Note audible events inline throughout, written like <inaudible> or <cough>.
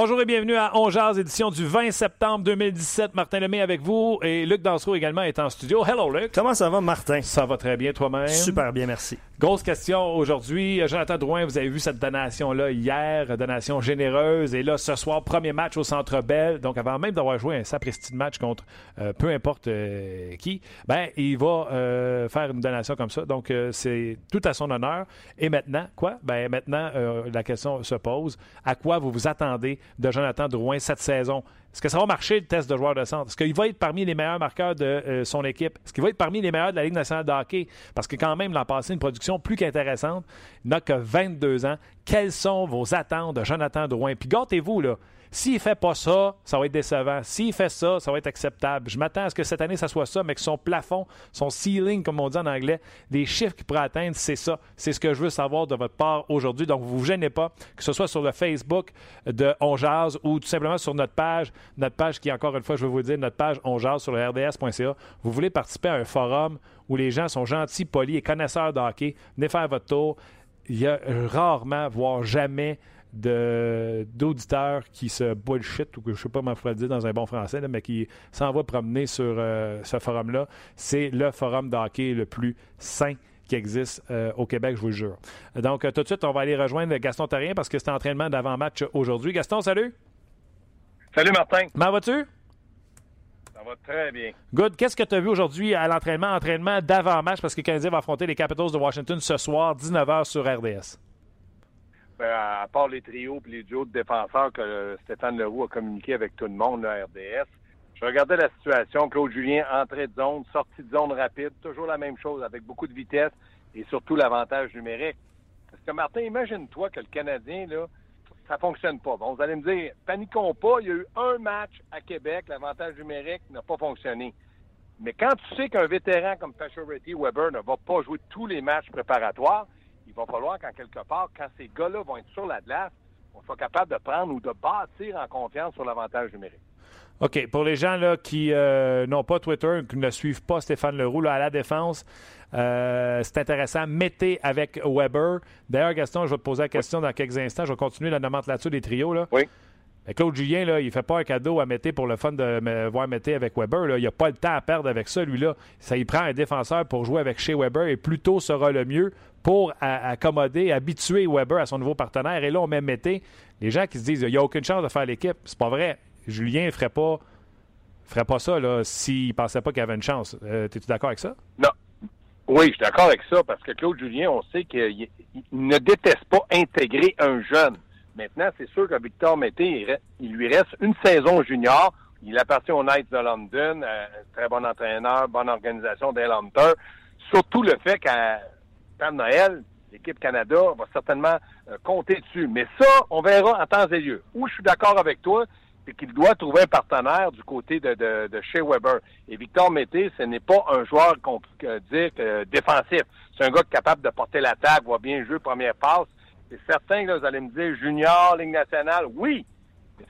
Bonjour et bienvenue à On édition du 20 septembre 2017. Martin Lemay avec vous et Luc Dansereau également est en studio. Hello Luc. Comment ça va Martin? Ça va très bien toi-même? Super bien, merci. Grosse question aujourd'hui. Jonathan Drouin, vous avez vu cette donation-là hier, donation généreuse. Et là, ce soir, premier match au Centre Bell. Donc, avant même d'avoir joué un sapristi match contre euh, peu importe euh, qui, ben, il va euh, faire une donation comme ça. Donc, c'est tout à son honneur. Et maintenant, quoi? Ben, maintenant, la question se pose. À quoi vous vous attendez de Jonathan Drouin cette saison? Est-ce que ça va marcher le test de joueur de centre? Est-ce qu'il va être parmi les meilleurs marqueurs de euh, son équipe? Est-ce qu'il va être parmi les meilleurs de la Ligue nationale de hockey? Parce que quand même, l'an passé, une production plus qu'intéressante. Il n'a que 22 ans. Quelles sont vos attentes de Jonathan Drouin? Puis gâtez-vous, là. S'il fait pas ça, ça va être décevant. S'il fait ça, ça va être acceptable. Je m'attends à ce que cette année, ça soit ça, mais que son plafond, son ceiling, comme on dit en anglais, des chiffres qu'il pourrait atteindre, c'est ça. C'est ce que je veux savoir de votre part aujourd'hui. Donc, vous vous gênez pas, que ce soit sur le Facebook de On ou tout simplement sur notre page, notre page qui, encore une fois, je veux vous dire, notre page On sur le RDS.ca. Vous voulez participer à un forum où les gens sont gentils, polis et connaisseurs de hockey. Venez faire votre tour. Il y a rarement, voire jamais, d'auditeurs qui se bullshit, ou que je sais pas comment le dire dans un bon français, mais qui s'en va promener sur euh, ce forum-là. C'est le forum d'hockey le plus sain qui existe euh, au Québec, je vous le jure. Donc, euh, tout de suite, on va aller rejoindre Gaston Tarien parce que c'est entraînement d'avant-match aujourd'hui. Gaston, salut! Salut, Martin! Comment vas-tu? Ça va très bien. Good. Qu'est-ce que tu as vu aujourd'hui à l'entraînement? Entraînement d'avant-match? Parce que le Canadien va affronter les Capitals de Washington ce soir, 19h sur RDS. Ben, à part les trios et les duos de défenseurs que Stéphane Leroux a communiqué avec tout le monde, la RDS, je regardais la situation. Claude Julien, entrée de zone, sortie de zone rapide, toujours la même chose, avec beaucoup de vitesse et surtout l'avantage numérique. Parce que Martin, imagine-toi que le Canadien, là, ça fonctionne pas. Bon, vous allez me dire, paniquons pas, il y a eu un match à Québec, l'avantage numérique n'a pas fonctionné. Mais quand tu sais qu'un vétéran comme Pacioretty Weber ne va pas jouer tous les matchs préparatoires, il va falloir qu'en quelque part, quand ces gars-là vont être sur la glace, on soit capable de prendre ou de bâtir en confiance sur l'avantage numérique. OK. Pour les gens là, qui euh, n'ont pas Twitter, qui ne suivent pas Stéphane Leroux à la défense, euh, c'est intéressant. Mettez avec Weber. D'ailleurs, Gaston, je vais te poser la question dans quelques instants. Je vais continuer la nomenclature des trios. Là. Oui. Claude Julien, là, il fait pas un cadeau à Mété pour le fun de voir Mété avec Weber. Il n'a pas le temps à perdre avec ça, lui-là. Ça, il prend un défenseur pour jouer avec chez Weber et plus tôt sera le mieux pour accommoder, habituer Weber à son nouveau partenaire. Et là, on met Mété. Les gens qui se disent il n'y a aucune chance de faire l'équipe, c'est pas vrai. Julien ne ferait pas, ferait pas ça s'il ne pensait pas qu'il avait une chance. Euh, Es-tu d'accord avec ça? Non. Oui, je suis d'accord avec ça parce que Claude Julien, on sait qu'il ne déteste pas intégrer un jeune. Maintenant, c'est sûr que Victor Mété, il, lui reste une saison junior. Il appartient aux Knights de London, euh, très bon entraîneur, bonne organisation des Hunter. Surtout le fait qu'à de Noël, l'équipe Canada va certainement euh, compter dessus. Mais ça, on verra en temps et lieu. Où je suis d'accord avec toi, c'est qu'il doit trouver un partenaire du côté de, de, Shea Weber. Et Victor Mété, ce n'est pas un joueur qu'on peut dire euh, défensif. C'est un gars capable de porter l'attaque, va bien jouer première passe. C'est certain que vous allez me dire junior, Ligue nationale, oui.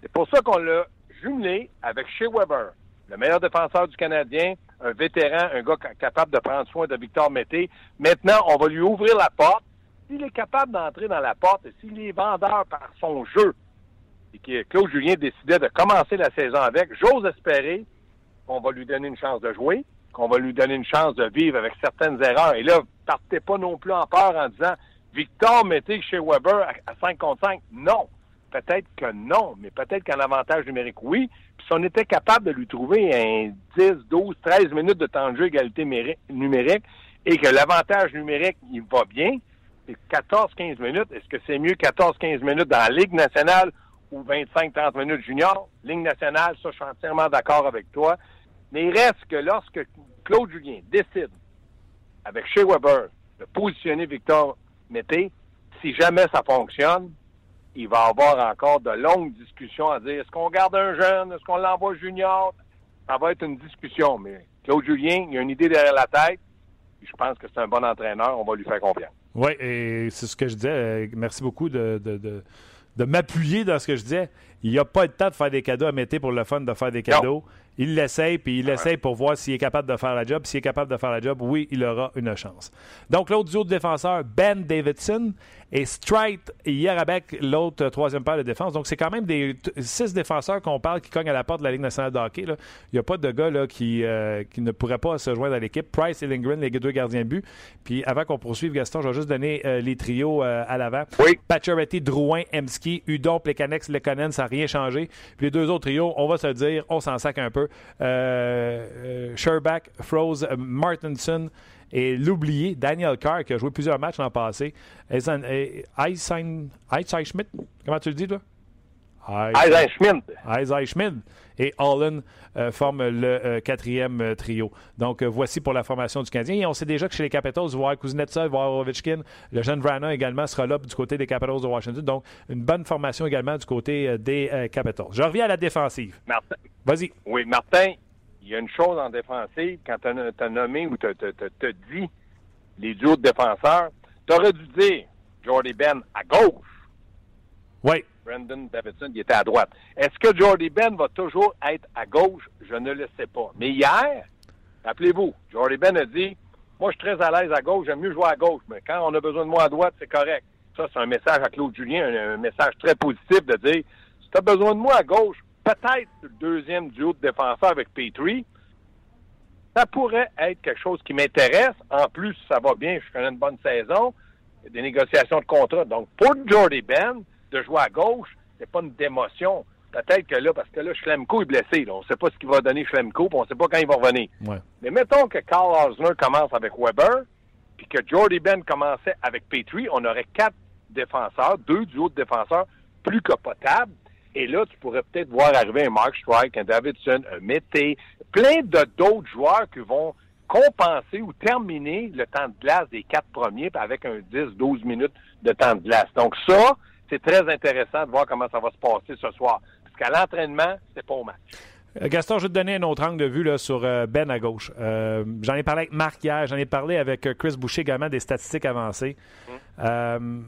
C'est pour ça qu'on l'a jumelé avec Shea Weber, le meilleur défenseur du Canadien, un vétéran, un gars capable de prendre soin de Victor Mété. Maintenant, on va lui ouvrir la porte. S'il est capable d'entrer dans la porte et s'il est vendeur par son jeu, et que Claude Julien décidait de commencer la saison avec, j'ose espérer qu'on va lui donner une chance de jouer, qu'on va lui donner une chance de vivre avec certaines erreurs. Et là, partez pas non plus en peur en disant Victor Mété chez Weber à, 5 contre 5. Non. Peut-être que non, mais peut-être qu'en avantage numérique, oui. Puis si on était capable de lui trouver un 10, 12, 13 minutes de temps de jeu égalité numérique et que l'avantage numérique, il va bien, c'est 14-15 minutes. Est-ce que c'est mieux 14-15 minutes dans la Ligue nationale ou 25-30 minutes junior? Ligue nationale, ça, je suis entièrement d'accord avec toi. Mais il reste que lorsque Claude Julien décide, avec Shea Weber, de positionner Victor Mété, si jamais ça fonctionne, il va y avoir encore de longues discussions à dire est-ce qu'on garde un jeune, est-ce qu'on l'envoie junior? Ça va être une discussion, mais Claude Julien, il a une idée derrière la tête. Je pense que c'est un bon entraîneur, on va lui faire confiance. Oui, et c'est ce que je disais. Merci beaucoup de, de, de, de m'appuyer dans ce que je disais. Il n'y a pas le temps de faire des cadeaux à Mété pour le fun de faire des cadeaux. Il l'essaye, puis il l'essaye pour voir s'il est capable de faire la job. S'il est capable de faire la job, oui, il aura une chance. Donc, l'autre duo de défenseurs, Ben Davidson et Strite Yarabek, l'autre troisième paire de défense. Donc, c'est quand même des six défenseurs qu'on parle qui cognent à la porte de la Ligue nationale de hockey. Là. Il n'y a pas de gars là, qui, euh, qui ne pourraient pas se joindre à l'équipe. Price et Lindgren, les deux gardiens de but. Puis, avant qu'on poursuive, Gaston, je vais juste donner euh, les trios euh, à l'avant. Oui. Pacioretty, Drouin, Emski, Udon, Plekanex, Lekonen, ça n'a rien changé. Puis les deux autres trios, on va se dire, on s'en sac un peu. Euh, Sherbach, Froze, Martinson et l'oublié Daniel Carr qui a joué plusieurs matchs l'an passé. Schmidt, comment tu le dis, toi? Schmidt. Schmidt et Allen euh, forment le euh, quatrième euh, trio. Donc, voici pour la formation du Canadien. Et on sait déjà que chez les Capitals, voir Kuznetsov, voir Ovechkin, le jeune Vrana également sera là du côté des Capitals de Washington. Donc, une bonne formation également du côté des Capitals. Je reviens à la défensive. Martin. Vas-y. Oui, Martin, il y a une chose en défensive, quand tu as, nommé ou tu as dit les duos de défenseurs, tu aurais dû dire Jordy Ben à gauche. Oui. Brandon Davidson, il était à droite. Est-ce que Jordy Ben va toujours être à gauche? Je ne le sais pas. Mais hier, rappelez-vous, Jordy Ben a dit Moi, je suis très à l'aise à gauche, j'aime mieux jouer à gauche, mais quand on a besoin de moi à droite, c'est correct. Ça, c'est un message à Claude Julien, un, message très positif de dire Si tu as besoin de moi à gauche, peut-être le deuxième duo de défenseur avec Petrie, ça pourrait être quelque chose qui m'intéresse. En plus, ça va bien, je connais une bonne saison, il y a des négociations de contrat. Donc, pour Jordy Ben, de jouer à gauche, c'est pas une démotion. Peut-être que là, parce que là, Schlemko est blessé. On ne sait pas ce qu'il va donner Schlemko, puis on ne sait pas quand il va revenir. Mais mettons que Carl Osner commence avec Weber, puis que Jordy Ben commençait avec Petrie, on aurait quatre défenseurs, deux duos de défenseurs plus que potables. Et là, tu pourrais peut-être voir arriver un Mark Strike, un Davidson, un Mété, plein d'autres joueurs qui vont compenser ou terminer le temps de glace des quatre premiers avec un 10-12 minutes de temps de glace. Donc ça, c'est très intéressant de voir comment ça va se passer ce soir. Parce qu'à l'entraînement, c'est pas au match. Euh, Gaston, je vais te donner un autre angle de vue là, sur euh, Ben à gauche. Euh, j'en ai parlé avec Marc hier, j'en ai parlé avec Chris Boucher également des statistiques avancées. Hum.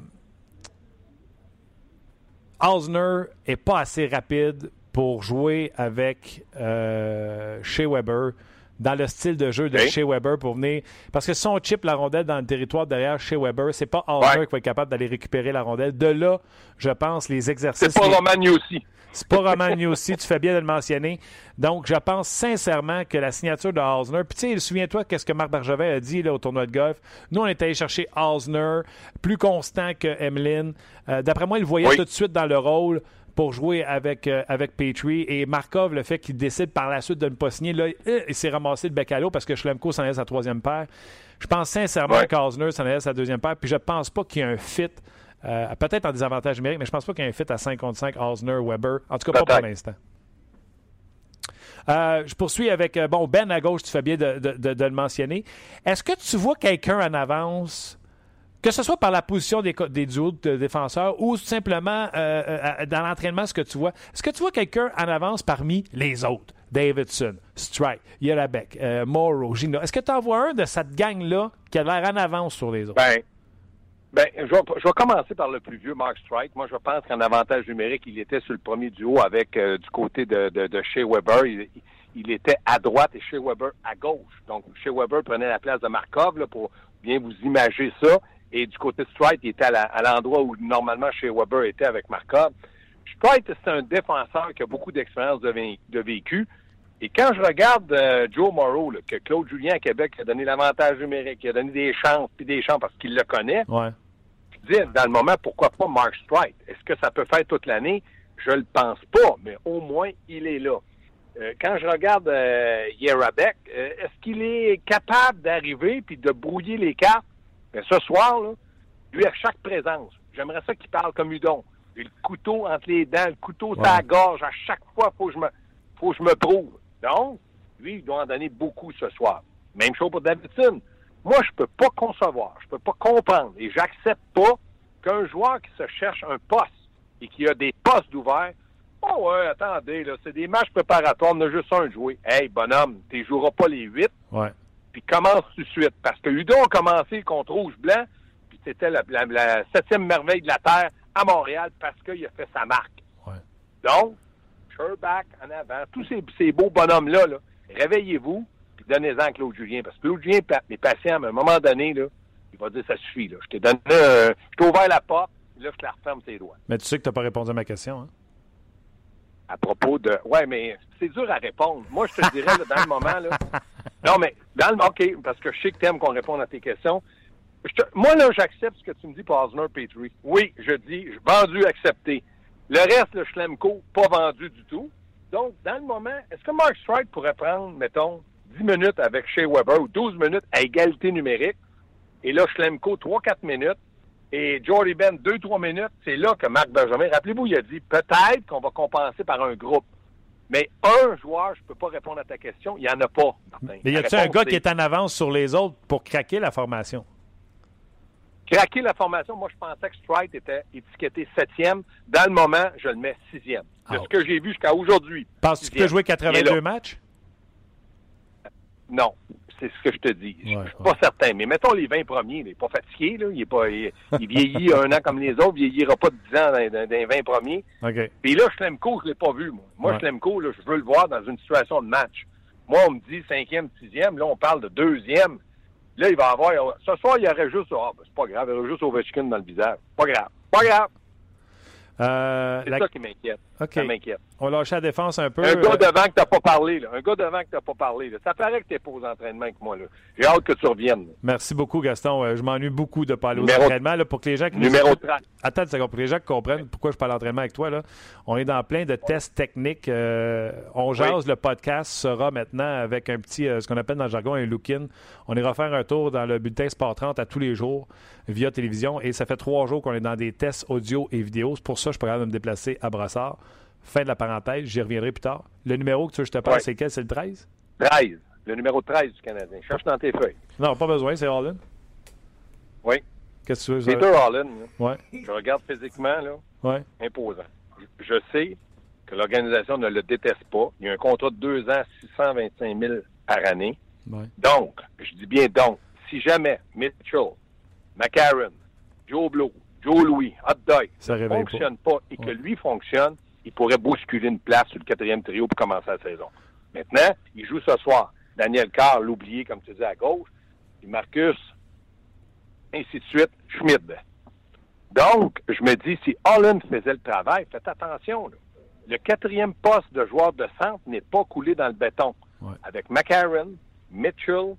Osner est pas assez rapide pour jouer avec Shea Weber dans le style de jeu de Shea Weber pour venir. Parce que si on chip la rondelle dans le territoire derrière Shea Weber, c'est pas Osner qui va être capable d'aller récupérer la rondelle. De là, je pense, les exercices. C'est pas Romagny aussi. C'est pas Romagny aussi, tu fais bien de le mentionner. Donc, je pense sincèrement que la signature de Osner. Puis, tu sais, souviens-toi qu'est-ce que Marc Bergevin a dit là, au tournoi de golf. Nous, on est allé chercher Osner, plus constant que Emeline. Euh, d'après moi, il voyait tout de suite dans le rôle pour jouer avec, euh, avec Petrie. Et Markov, le fait qu'il décide par la suite de ne pas signer, là, euh, il s'est ramassé le bec à l'eau parce que Schlemko s'en est sa troisième paire. Je pense sincèrement ouais. qu'Osner s'en est sa deuxième paire. Puis je pense pas qu'il y ait un fit. Euh, peut-être en désavantage numérique, mais je pense pas qu'il y ait un fit à 5 contre 5 Osner-Weber. En tout cas, pas pour l'instant. Euh, je poursuis avec bon Ben à gauche, tu fais bien de, de, de, de le mentionner. Est-ce que tu vois quelqu'un en avance que ce soit par la position des, des duos de défenseurs ou simplement euh, euh, dans l'entraînement, ce que tu vois, est-ce que tu vois quelqu'un en avance parmi les autres? Davidson, Strike, Yerabek, euh, Morrow, Gino. Est-ce que tu en vois un de cette gang-là qui a l'air en avance sur les autres? Ben, ben je, vais, commencer par le plus vieux, Mark Strike. Moi, je pense qu'en avantage numérique, il était sur le premier duo avec euh, du côté de, de, Shea Weber. Il, était à droite et Shea Weber à gauche. Donc, Shea Weber prenait la place de Markov pour bien vous imager ça. Et du côté de Strite, il était à l'endroit où normalement chez Weber était avec Markov. Strite, c'est un défenseur qui a beaucoup d'expérience de, de, vécu. Et quand je regarde euh, Joe Morrow, là, que Claude Julien à Québec a donné l'avantage numérique, il a donné des chances, puis des chances parce qu'il le connaît, ouais. je dis, dans le moment, pourquoi pas Mark Strite? Est-ce que ça peut faire toute l'année? Je le pense pas, mais au moins, il est là. Euh, quand je regarde euh, Yerabek, euh, est-ce qu'il est capable d'arriver puis de brouiller les cartes? Mais ce soir, là, lui, à chaque présence, j'aimerais ça qu'il parle comme Udon. J'ai le couteau entre les dents, le couteau ouais. sur la gorge. À chaque fois, il faut que je me, faut que je me prouve. Donc, Lui, il doit en donner beaucoup ce soir. Même chose pour Davidson. Moi, je peux pas concevoir, je peux pas comprendre et j'accepte pas qu'un joueur qui se cherche un poste et qui a des postes ouverts, oh ouais, attendez, là, c'est des matchs préparatoires, on a juste un joué. Hey, bonhomme, tu joueras pas les huit. Ouais. Puis commence tout de suite. Parce que Udo a commencé contre Rouge-Blanc, puis c'était la, la, septième merveille de la Terre à Montréal parce qu'il a fait sa marque. Ouais. Donc, Sherback en avant, tous ces, ces beaux bonhommes-là, là, réveillez-vous, puis donnez-en à Claude Julien. Parce que Claude Julien est patient, mais à un moment donné, là, il va dire ça suffit. Là. Je t'ai donné, euh, je t'ai ouvert la porte, là, je te la referme ses doigts. Mais tu sais que tu n'as pas répondu à ma question, hein? À propos de. Ouais, mais c'est dur à répondre. Moi, je te dirais, là, dans le moment, là. <laughs> Non, mais dans le. OK, parce que je sais que t'aimes qu'on réponde à tes questions. Moi, là, j'accepte ce que tu me dis pour Osner Petrie. Oui, je dis, vendu, accepté. Le reste, le Schlemko, pas vendu du tout. Donc, dans le moment, est-ce que Mark Stride pourrait prendre, mettons, 10 minutes avec Shea Weber ou 12 minutes à égalité numérique, et là, Schlemko, 3-4 minutes, et Jordy Ben, 2-3 minutes, c'est là que Marc Benjamin, rappelez-vous, il a dit peut-être qu'on va compenser par un groupe. Mais un joueur, je ne peux pas répondre à ta question, il n'y en a pas, Martin. Mais y a-t-il un gars qui est en avance sur les autres pour craquer la formation? Craquer la formation, moi, je pensais que Stride était étiqueté septième. Dans le moment, je le mets sixième. De ah. ce que j'ai vu jusqu'à aujourd'hui. Penses-tu qu'il peut jouer 82 matchs? Non c'est ce que je te dis. je suis pas certain. Mais mettons les 20 premiers, il n'est pas fatigué, là. Il, est pas, il, vieillit <laughs> un an comme les autres, il vieillira pas de 10 ans dans, les 20 premiers. Okay. Puis là, Schlemko, je l'ai pas vu, moi. Moi, Schlemko, là, je veux le voir dans une situation de match. Moi, on me dit cinquième, sixième, là, on parle de deuxième. Là, il va avoir. Ce soir, il y aurait juste. Ah, ben, c'est pas grave, il y aurait juste Ovechkin dans le visage. Pas grave. Pas grave. Euh, c'est ça qui m'inquiète. Ça m'inquiète. On lâche la défense un peu. Un gars devant que t'as pas parlé, là. Un gars devant que t'as pas parlé, là. Ça paraît que t'es pas aux entraînements avec moi, là. J'ai hâte que tu reviennes. Merci beaucoup, Gaston. Euh, je m'ennuie beaucoup de parler aux entraînements, là, pour que les gens qui Numéro 30. Attends une seconde, pour que les gens qui comprennent pourquoi je parle d'entraînement avec toi, là. On est dans plein de tests techniques. Euh, on jase, le podcast sera maintenant avec un petit, euh, ce qu'on appelle dans le jargon, un look-in. On ira faire un tour dans le bulletin Sport 30 à tous les jours via télévision. Et ça fait trois jours qu'on est dans des tests audio et vidéo. C'est pour ça que je peux me déplacer à Brassard. Fin de la parenthèse, j'y reviendrai plus tard. Le numéro que tu veux que je te parle, c'est quel? C'est le 13? 13. Le numéro 13 du Canadien. Cherche dans tes feuilles. Non, pas besoin, c'est Holland. Oui. Qu'est-ce que tu veux? Peter Holland. Ouais. Je regarde physiquement, là. Ouais. Imposant. Je sais que l'organisation ne le déteste pas. Il y a un contrat de deux ans, 625 000 par année. Ouais. Donc, je dis bien donc, si jamais Mitchell, McCarron, Joe Blow, Joe Louis, Hot Dog ne fonctionne pas, et que lui fonctionne, il pourrait bousculer une place sur le quatrième trio pour commencer la saison. Maintenant, il joue ce soir. Daniel Carr, l'oublié, comme tu dis, à gauche. Puis Marcus, ainsi de suite, Schmid. Donc, je me dis, si Holland faisait le travail, faites attention. Le quatrième poste de joueur de centre n'est pas coulé dans le béton. Avec McCarron, Mitchell,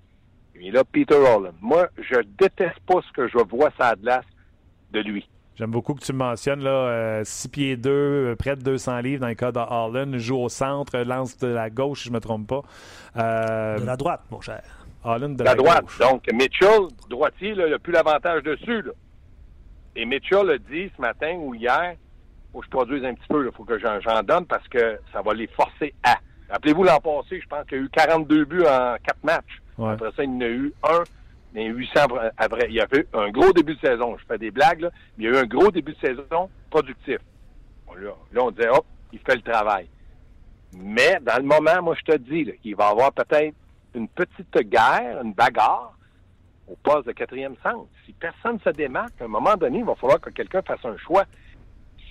et là, Peter Holland. Moi, je déteste pas ce que je vois ça glace de lui. J'aime beaucoup que tu me mentionnes, là, 6 euh, pieds 2, euh, près de 200 livres dans le cas de Harlan, joue au centre, lance de la gauche, si je ne me trompe pas. Euh, de la droite, mon cher. Harlan de la, la droite. Donc, Mitchell, droitier, il n'a plus l'avantage dessus. Là. Et Mitchell a dit ce matin ou hier, faut que je produise un petit peu, il faut que j'en donne parce que ça va les forcer à. Rappelez-vous l'an passé, je pense qu'il y a eu 42 buts en 4 matchs. Après ça, il y en a eu un mais 800 après, il y a eu un gros début de saison. Je fais des blagues, là, mais il y a eu un gros début de saison productif. là, on disait, hop, il fait le travail. Mais dans le moment, moi, je te dis qu'il va y avoir peut-être une petite guerre, une bagarre au poste de quatrième centre. Si personne ne se démarque, à un moment donné, il va falloir que quelqu'un fasse un choix.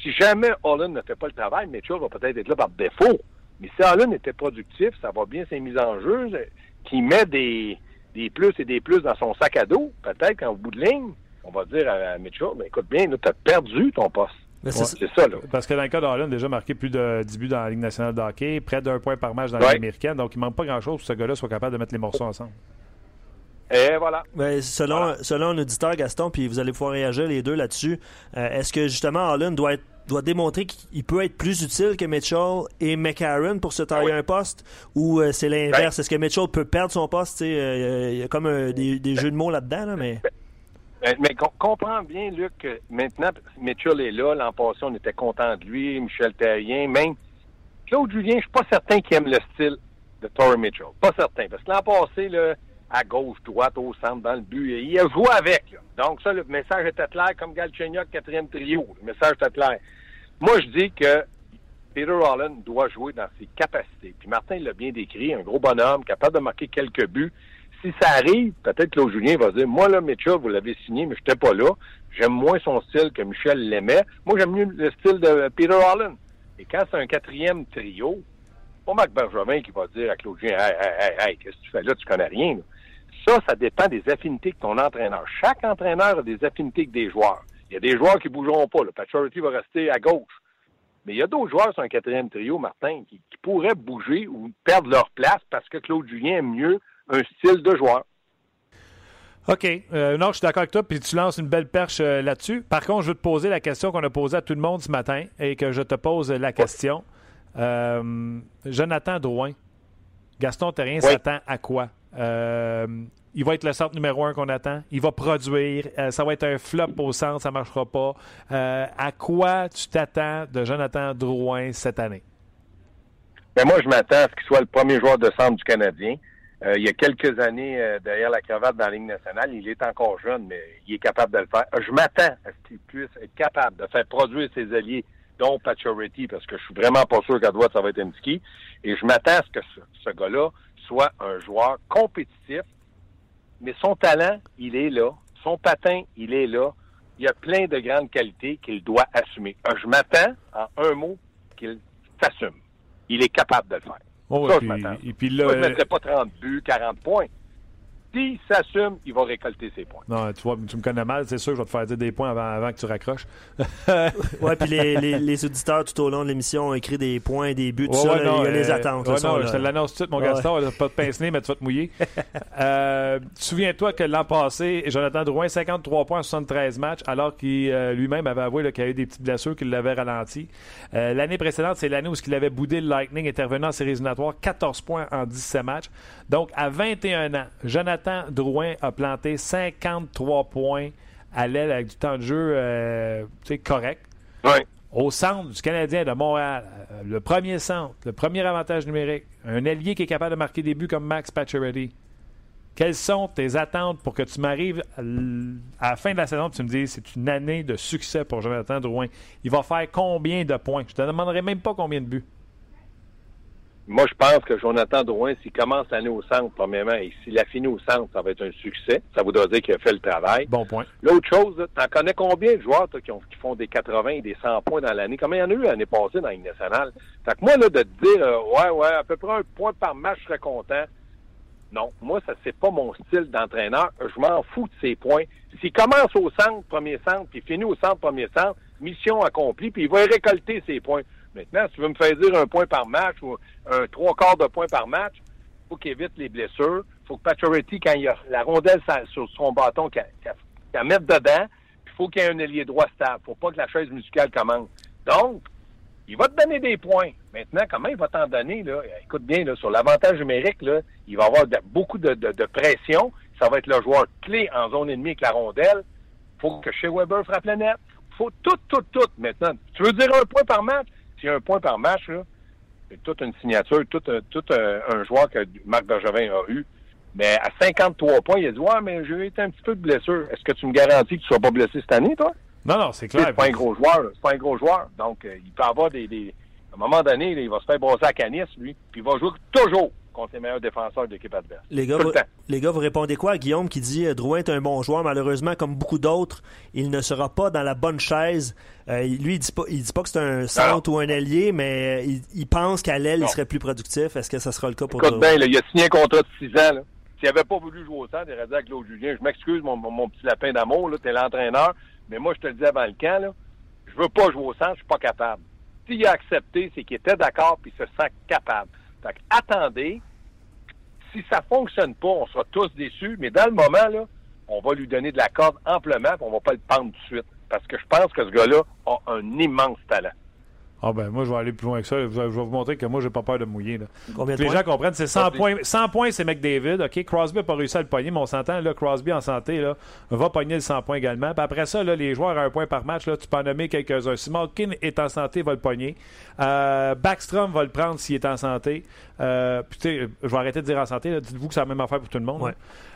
Si jamais Holland ne fait pas le travail, Mitchell va peut-être être là par défaut. Mais si Holland était productif, ça va bien ses mises en jeu, qui met des, des plus et des plus dans son sac à dos, peut-être qu'en bout de ligne, on va dire à, Mitchell, mais écoute bien, tu as perdu ton poste. C'est ça, là. Parce que dans le cas d'Harlan, déjà marqué plus de 10 buts dans la Ligue nationale de hockey, près d'un point par match dans la Ligue américaine. Donc, il ne manque pas grand-chose pour que ce gars-là soit capable de mettre les morceaux ensemble. Et voilà. Selon, selon un auditeur, Gaston, puis vous allez pouvoir réagir les deux là-dessus, euh, est-ce que justement Harlan doit être doit démontrer qu'il peut être plus utile que Mitchell et McCarron pour se tailler ah un poste ou euh, c'est l'inverse? Ben- Est-ce que Mitchell peut perdre son poste? Euh, il y a comme des, jeux de mots là-dedans, mais. Ben, ben, mais comprends bien, Luc, que maintenant, Mitchell est là. L'an passé, on était content de lui. Michel Terrien, même. Claude Julien, je suis pas certain qu'il aime le style de Torrey Mitchell. Pas certain. Parce que l'an passé, là, à gauche, droite, au centre, dans le but, il a joué avec. Là. Donc ça, le message était clair, comme Galchenyuk, quatrième trio. Le message était clair. Moi, je dis que Peter Holland doit jouer dans ses capacités. Puis Martin l'a bien décrit, un gros bonhomme, capable de marquer quelques buts. Si ça arrive, peut-être Claude Julien va dire, moi là, Mitchell, vous l'avez signé, mais je n'étais pas là. J'aime moins son style que Michel l'aimait. Moi, j'aime mieux le style de Peter Holland. Et quand c'est un quatrième trio, pas Marc Bergevin qui va dire à Claude Julien, hey, hey, hey, hey qu'est-ce que tu fais là, tu connais rien. Ça, ça dépend des affinités que ton entraîneur. Chaque entraîneur a des affinités que des joueurs. Il y a des joueurs qui bougeront pas. Le Paturity va rester à gauche. Mais il y a d'autres joueurs sur un quatrième trio, Martin, qui, qui, pourraient bouger ou perdre leur place parce que Claude Julien aime mieux un style de joueur. OK. Euh, non, je suis d'accord avec toi, puis tu lances une belle perche euh, là-dessus. Par contre, je veux te poser la question qu'on a posée à tout le monde ce matin et que je te pose la question. Euh, Jonathan Drouin, Gaston Terrien oui. s'attend à quoi? Il va être le centre numéro un qu'on attend. Il va produire. Euh, ça va être un flop au centre, ça ne marchera pas. Euh, à quoi tu t'attends de Jonathan Drouin cette année? Ben moi, je m'attends à ce qu'il soit le premier joueur de centre du Canadien. Euh, il y a quelques années derrière la cravate dans la Ligue nationale. Il est encore jeune, mais il est capable de le faire. Je m'attends à ce qu'il puisse être capable de faire produire ses alliés, dont Pacioretty, parce que je suis vraiment pas sûr qu'à droite, ça va être un ski. Et je m'attends à ce que ce gars-là soit un joueur compétitif, mais son talent, il est là. Son patin, il est là. Il y a plein de grandes qualités qu'il doit assumer. Je m'attends, en un mot, qu'il s'assume. Il est capable de le faire. Oh, ça, et puis, je m'attends. Et puis là, je ne mettrais pas 30 buts, 40 points. S'il s'assume, il va récolter ses points. Non, tu vois, tu me connais mal, c'est sûr que je vais te faire dire des points avant, avant que tu raccroches. <laughs> ouais, puis les, les, les, auditeurs tout au long de l'émission ont écrit des points, des buts, tout ouais, ça, ouais, là, non, il y a les euh, attentes. Ouais, là, non, là. je te l'annonce tout de suite, mon Ouais. Gaston, pas de pince-nez, mais tu vas te mouiller. <laughs> euh, Souviens-toi que l'an passé, Jonathan Drouin, 53 points en 73 matchs, alors qu'il euh, lui-même avait avoué qu'il y a eu des petites blessures qui l'avaient ralenti. Euh, L'année précédente, c'est l'année où il avait boudé le Lightning, intervenant en séries éliminatoires, 14 points en 17 matchs. Donc, à 21 ans, Jonathan Drouin a planté 53 points à l'aile avec du temps de jeu euh, correct. Oui. Au centre du Canadien de Montréal, euh, le premier centre, le premier avantage numérique, un allié qui est capable de marquer des buts comme Max Pacioretty. Quelles sont tes attentes pour que tu m'arrives à la fin de la saison et tu me dises c'est une année de succès pour Jonathan Drouin? Il va faire combien de points? Je te demanderai même pas combien de buts. Moi, je pense que Jonathan Drouin, s'il commence l'année au centre, premièrement, et s'il a fini au centre, ça va être un succès. Ça voudra dire qu'il a fait le travail. Bon point. L'autre chose, t'en connais combien de joueurs toi, qui, ont- qui font des 80 et des 100 points dans l'année? Combien il y en a eu l'année passée dans la Ligue nationale? Fait que moi, là, de te dire, euh, ouais, ouais, à peu près un point par match, je serais content. Non, moi, ça, c'est pas mon style d'entraîneur. Je m'en fous de ces points. S'il commence au centre, premier centre, puis finit au centre, premier centre, mission accomplie, puis il va récolter ses points. Maintenant, si tu veux me faire dire un point par match ou un trois quarts de point par match, faut qu'il évite les blessures. faut que Pacioretty, quand il a la rondelle sur son bâton, qu'elle qu'elle mette dedans, puis faut qu'il y ait un ailier droit stable. faut pas que la chaise musicale commence. Donc, il va te donner des points. Maintenant, comment il va t'en donner, là? Écoute bien, là, sur l'avantage numérique, là, il va avoir beaucoup de, pression. Ça va être le joueur clé en zone ennemie avec la rondelle. faut que chez Weber frappe la net. faut tout, tout, tout maintenant. Tu veux dire un point par match? A un point par match, c'est toute une signature, tout, un- tout un, un joueur que Marc Bergevin a eu. Mais à 53 points, il a dit Ouais, mais j'ai été un petit peu de blessure. Est-ce que tu me garantis que tu ne seras pas blessé cette année, toi? Non, non, c'est clair. C'est pas un gros joueur, c'est pas un gros joueur. Donc, euh, il peut avoir des, des- À un moment donné, là, il va se faire brosser à canis, lui. Puis il va jouer toujours contre les meilleurs défenseurs de l'équipe adverse. Les gars, Tout vous, le temps. les gars, vous répondez quoi à Guillaume qui dit euh, Drouin est un bon joueur, malheureusement, comme beaucoup d'autres, il ne sera pas dans la bonne chaise. Euh, lui, il dit pas, il dit pas que c'est un centre ou un allié, mais euh, il, il pense qu'à l'aile, il serait plus productif. Est-ce que ça sera le cas pour Écoute Drouin? bien, là, il a signé un contrat de 6 ans. S'il n'avait pas voulu jouer au centre, il aurait dit à Claude Julien, je m'excuse, mon, petit lapin d'amour, là, t'es l'entraîneur, mais moi, je te le dis avant le camp, là, je veux pas jouer au centre, je suis pas capable. S'il a accepté, c'est qu'il était d'accord puis il se sent capable. Fait attendez, si ça fonctionne pas, on sera tous déçus, mais dans le moment, on va lui donner de la corde amplement, puis on va pas le pendre tout de suite. Parce que je pense que ce gars-là a un immense talent. Ah ben moi je vais aller plus loin que ça. Je vais vous montrer que moi j'ai pas peur de mouiller. Là. Combien de les points? gens comprennent, c'est 100 points. 100 points, c'est McDavid. OK, Crosby n'a pas réussi à le pogner, mais on s'entend, là, Crosby en santé là, va pogner le 100 points également. Puis après ça, là, les joueurs à un point par match, là, tu peux en nommer quelques-uns. Si Malkin est en santé, va le pogner. Euh, Backstrom va le prendre s'il est en santé. Euh, puis, tu sais, je vais arrêter de dire en santé. là. Dites-vous que c'est la même affaire pour tout le monde. Ouais.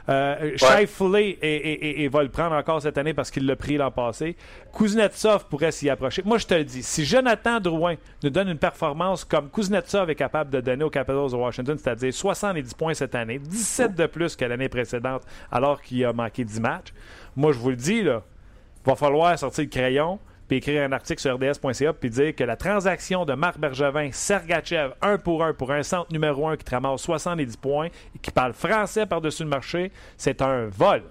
Euh, et, et- et- et va le prendre encore cette année parce qu'il l'a pris l'an passé. Kuznetsov pourrait s'y approcher. Moi, je te le dis, si Jonathan Drouin nous donne une performance comme Kuznetsov est capable de donner aux Capitals de Washington, c'est-à-dire 70 points cette année, 17 de plus que l'année précédente alors qu'il a manqué 10 matchs, moi, je vous le dis, là, va falloir sortir le crayon puis écrire un article sur rds.ca puis dire que la transaction de Marc Bergevin, Sergachev, un pour un pour un centre numéro un qui te ramasse 70 points et qui parle français par-dessus le marché, c'est un vol.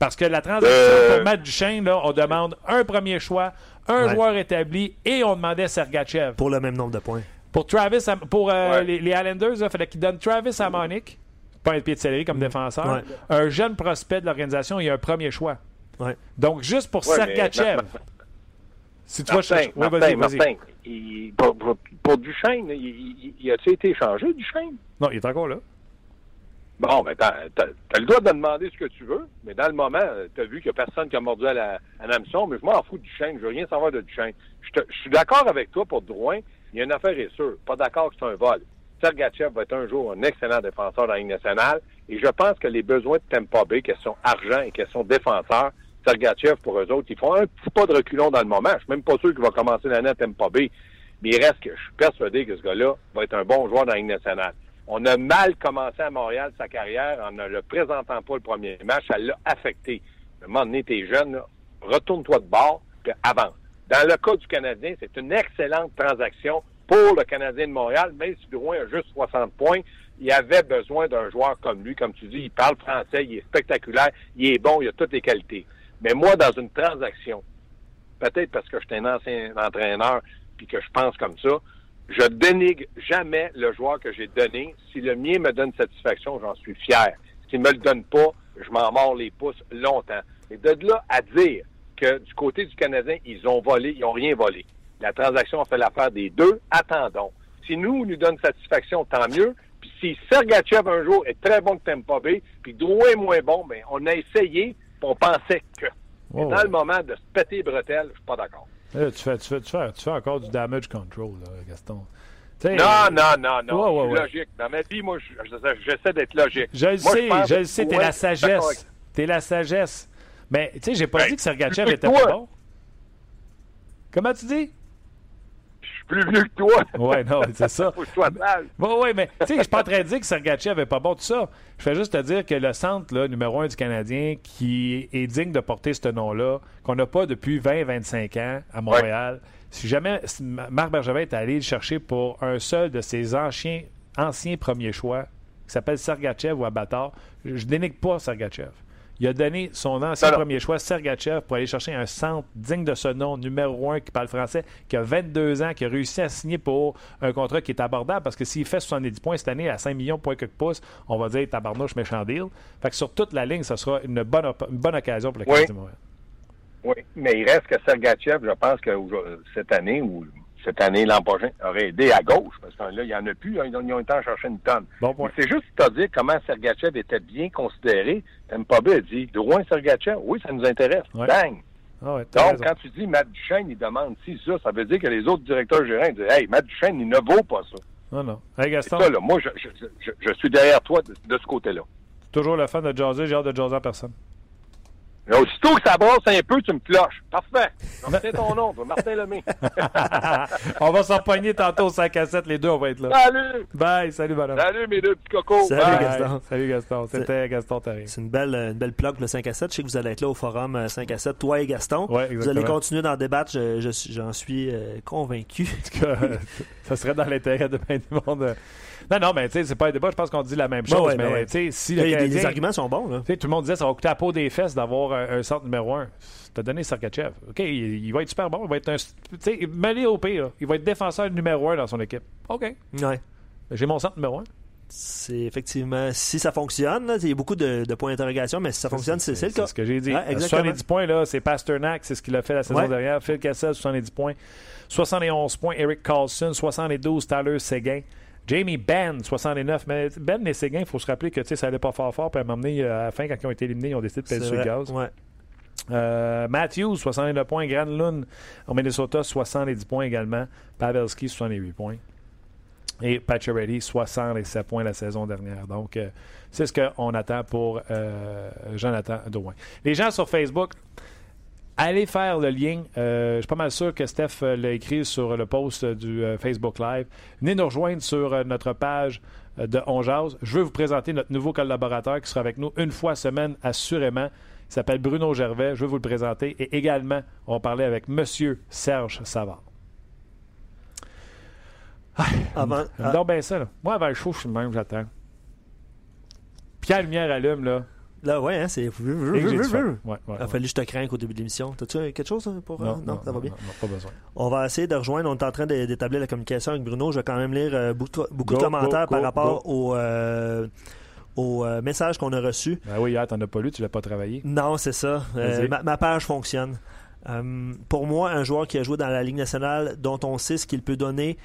Parce que la transaction Euh. pour Matt Duchesne, là, on demande un premier choix, un Ouais. joueur établi et on demandait Sergachev. Pour le même nombre de points. Pour Travis, pour euh, Ouais. les, les Islanders, il fallait qu'ils donnent Travis Amonic, pas un pied de céleri comme défenseur, Ouais. un jeune prospect de l'organisation et un premier choix. Ouais. Donc, juste pour Ouais, Sergachev, si tu vas Martin, chercher. Ouais, Martin, vas-y. Martin, il- pour, pour- pour Duchesne, il, il, il a-tu été échangé, Duchesne? Non, il est encore là. Bon, ben, t'as, t'as le droit de demander ce que tu veux, mais dans le moment, euh, t'as vu qu'il n'y a personne qui a mordu à la, à l'hameçon, mais je m'en fous de Duchesne, je veux rien savoir de Duchesne. Je, te- je suis d'accord avec toi pour Drouin, il y a une affaire est sûre, pas d'accord que c'est un vol. Sergachev va être un jour un excellent défenseur dans la Ligue nationale, et je pense que les besoins de Tampa Bay, question argent et question défenseur, Sergachev, pour eux autres, ils font un petit pas de reculon dans le moment. Je suis même pas sûr qu'il va commencer l'année à Tampa Bay, mais il reste que je suis persuadé que ce gars-là va être un bon joueur dans la Ligue nationale. On a mal commencé à Montréal sa carrière en ne le présentant pas le premier match. Ça l'a affecté. À un moment donné, t'es jeune, retourne-toi de bord, puis avance. Dans le cas du Canadien, c'est une excellente transaction pour le Canadien de Montréal, même si Drouin a juste 60 points. Il avait besoin d'un joueur comme lui. Comme tu dis, il parle français, il est spectaculaire, il est bon, il a toutes les qualités. Mais moi, dans une transaction, peut-être parce que je suis un ancien entraîneur puis que je pense comme ça, je dénigre jamais le joueur que j'ai donné. Si le mien me donne satisfaction, j'en suis fier. S'il me le donne pas, je m'en mords les pouces longtemps. Et de là à dire que du côté du Canadien, ils ont volé, ils ont rien volé. La transaction a fait l'affaire des deux. Attendons. Si nous, nous donne satisfaction, tant mieux. Puis si Sergachev un jour est très bon que Tampa Bay, puis Drouin est moins bon, ben on a essayé, puis on pensait que. Mais Oh, dans ouais. le moment de se péter les bretelles, je suis pas d'accord. Là, tu, fais, tu, fais, tu, fais, tu fais encore du damage control, là, Gaston. Sais, Non, non, non, non. Ouais, ouais, je suis ouais. logique. Dans ma vie, moi, je- je- j'essaie d'être logique. Je le sais, je le sais, t'es la sagesse. T'es la sagesse. Mais, tu sais, j'ai pas Ben, dit que Sergachev était que pas toi. bon. Comment tu dis? Plus vieux que toi. Ouais, non, c'est ça. Faut que sage. Oui, oui, mais tu sais, je suis pas en train de dire que Sergachev est pas bon, tout ça. Je fais juste te dire que le centre là, numéro un du Canadien qui est digne de porter ce nom-là, qu'on n'a pas depuis 20-25 ans à Montréal, si jamais Marc Bergevin est allé le chercher pour un seul de ses anciens, anciens premiers choix, qui s'appelle Sergachev ou Abatar, je je dénigre pas Sergachev. Il a donné son ancien premier choix, Sergachev, pour aller chercher un centre digne de ce nom, numéro un, qui parle français, qui a 22 ans, qui a réussi à signer pour un contrat qui est abordable, parce que s'il fait 70 points cette année à 5 millions point quelques pouces, on va dire tabarnouche méchant deal. Fait que sur toute la ligne, ce sera une bonne, une bonne occasion pour le Oui. De. Oui, mais il reste que Sergachev, je pense que cette année ou cette année, l'an prochain, aurait aidé à gauche, parce que là, il n'y en a plus. hein, Ils ont, ils ont été en chercher une tonne. Bon C'est juste te dire comment Sergachev était bien considéré. A dit, Drouin Sergachev, oui, ça nous intéresse. Ouais. Bang! Ah ouais, Donc, raison. quand tu dis Matt Duchesne, il demande si ça, ça veut dire que les autres directeurs gérants disent Hey, Matt Duchesne, il ne vaut pas ça. Non, non. Hey, Gaston, ça, là. Moi, je, je, je, je suis derrière toi de, de ce côté-là. toujours le fan de jaser, j'ai hâte de jaser en personne. Mais aussitôt que ça brasse un peu, tu me cloches. Parfait. Je retiens ton nom, Martin Lemay. <laughs> on va s'en pogner tantôt au 5 à 7, les deux, on va être là. Salut! Bye, salut, madame. Salut, mes deux petits cocos. Salut, Bye. Gaston. Salut, Gaston. C'était Gaston Tarry. C'est une belle, une belle plug, le 5 à 7. Je sais que vous allez être là au forum euh, 5 à 7, toi et Gaston. Ouais, vous allez continuer d'en débattre, je- je suis- j'en suis euh, convaincu. En tout cas, euh, <laughs> ça serait dans l'intérêt de bien du monde. euh. Non, non, mais tu sais, c'est pas un débat. Je pense qu'on dit la même Ben chose. ouais, ben mais tu sais, si le Les, arguments sont bons. Là. Tu sais, tout le monde disait ça va coûter la peau des fesses d'avoir un, un centre numéro un. T'as donné Sergachev. OK, il, il va être super bon. Il va être un. Tu sais, mêlé au pire. Il va être défenseur numéro un dans son équipe. OK. Ouais. J'ai mon centre numéro un. C'est effectivement, si ça fonctionne, là, il y a beaucoup de, de points d'interrogation, mais si ça fonctionne, c'est c'est le cas. ce que j'ai dit. Ouais, exactement. 70 points, là, c'est Pasternak, c'est ce qu'il a fait la saison Ouais. dernière. Phil Cassel, 70 points. 71 points, Eric Carlson. 72, Tyler Seguin. Jamie Benn, 69. Mais Ben et Seguin, il faut se rappeler que ça allait pas fort fort. Puis à un moment donné, à la fin, quand ils ont été éliminés, ils ont décidé de pèser sur le gaz. Ouais. Euh, Matthews, 69 points. Granlund, au Minnesota, 70 points également. Pavelski, 68 points. Et Pacioretty, 67 points la saison dernière. Donc, euh, c'est ce qu'on attend pour euh, Jonathan Drouin. Les gens sur Facebook, allez faire le lien. Euh, je suis pas mal sûr que Steph euh, l'a écrit sur le post euh, du euh, Facebook Live. Venez nous rejoindre sur euh, notre page de On Jase. Je veux vous présenter notre nouveau collaborateur qui sera avec nous une fois semaine, assurément. Il s'appelle Bruno Gervais. Je veux vous le présenter. Et également, on va parler avec Monsieur Serge Savard. Avant, J'aime donc bien ça. Là. Moi, avant le show, je suis le même, j'attends. La lumière allume, là, là, ouais, hein, c'est. Il a fallu que je te crains au début de l'émission. T'as-tu quelque chose hein, pour. euh, Non, ça va bien? non, pas besoin. On va essayer de rejoindre. On est en train d'établir la communication avec Bruno. Je vais quand même lire euh, beaucoup, beaucoup de commentaires go, par rapport au, euh, au euh, message qu'on a reçu. Ben oui, hier, t'en as pas lu, tu l'as pas travaillé. Non, c'est ça. Euh, ma, ma page fonctionne. Pour moi, un joueur qui a joué dans la Ligue nationale, dont on sait ce qu'il peut donner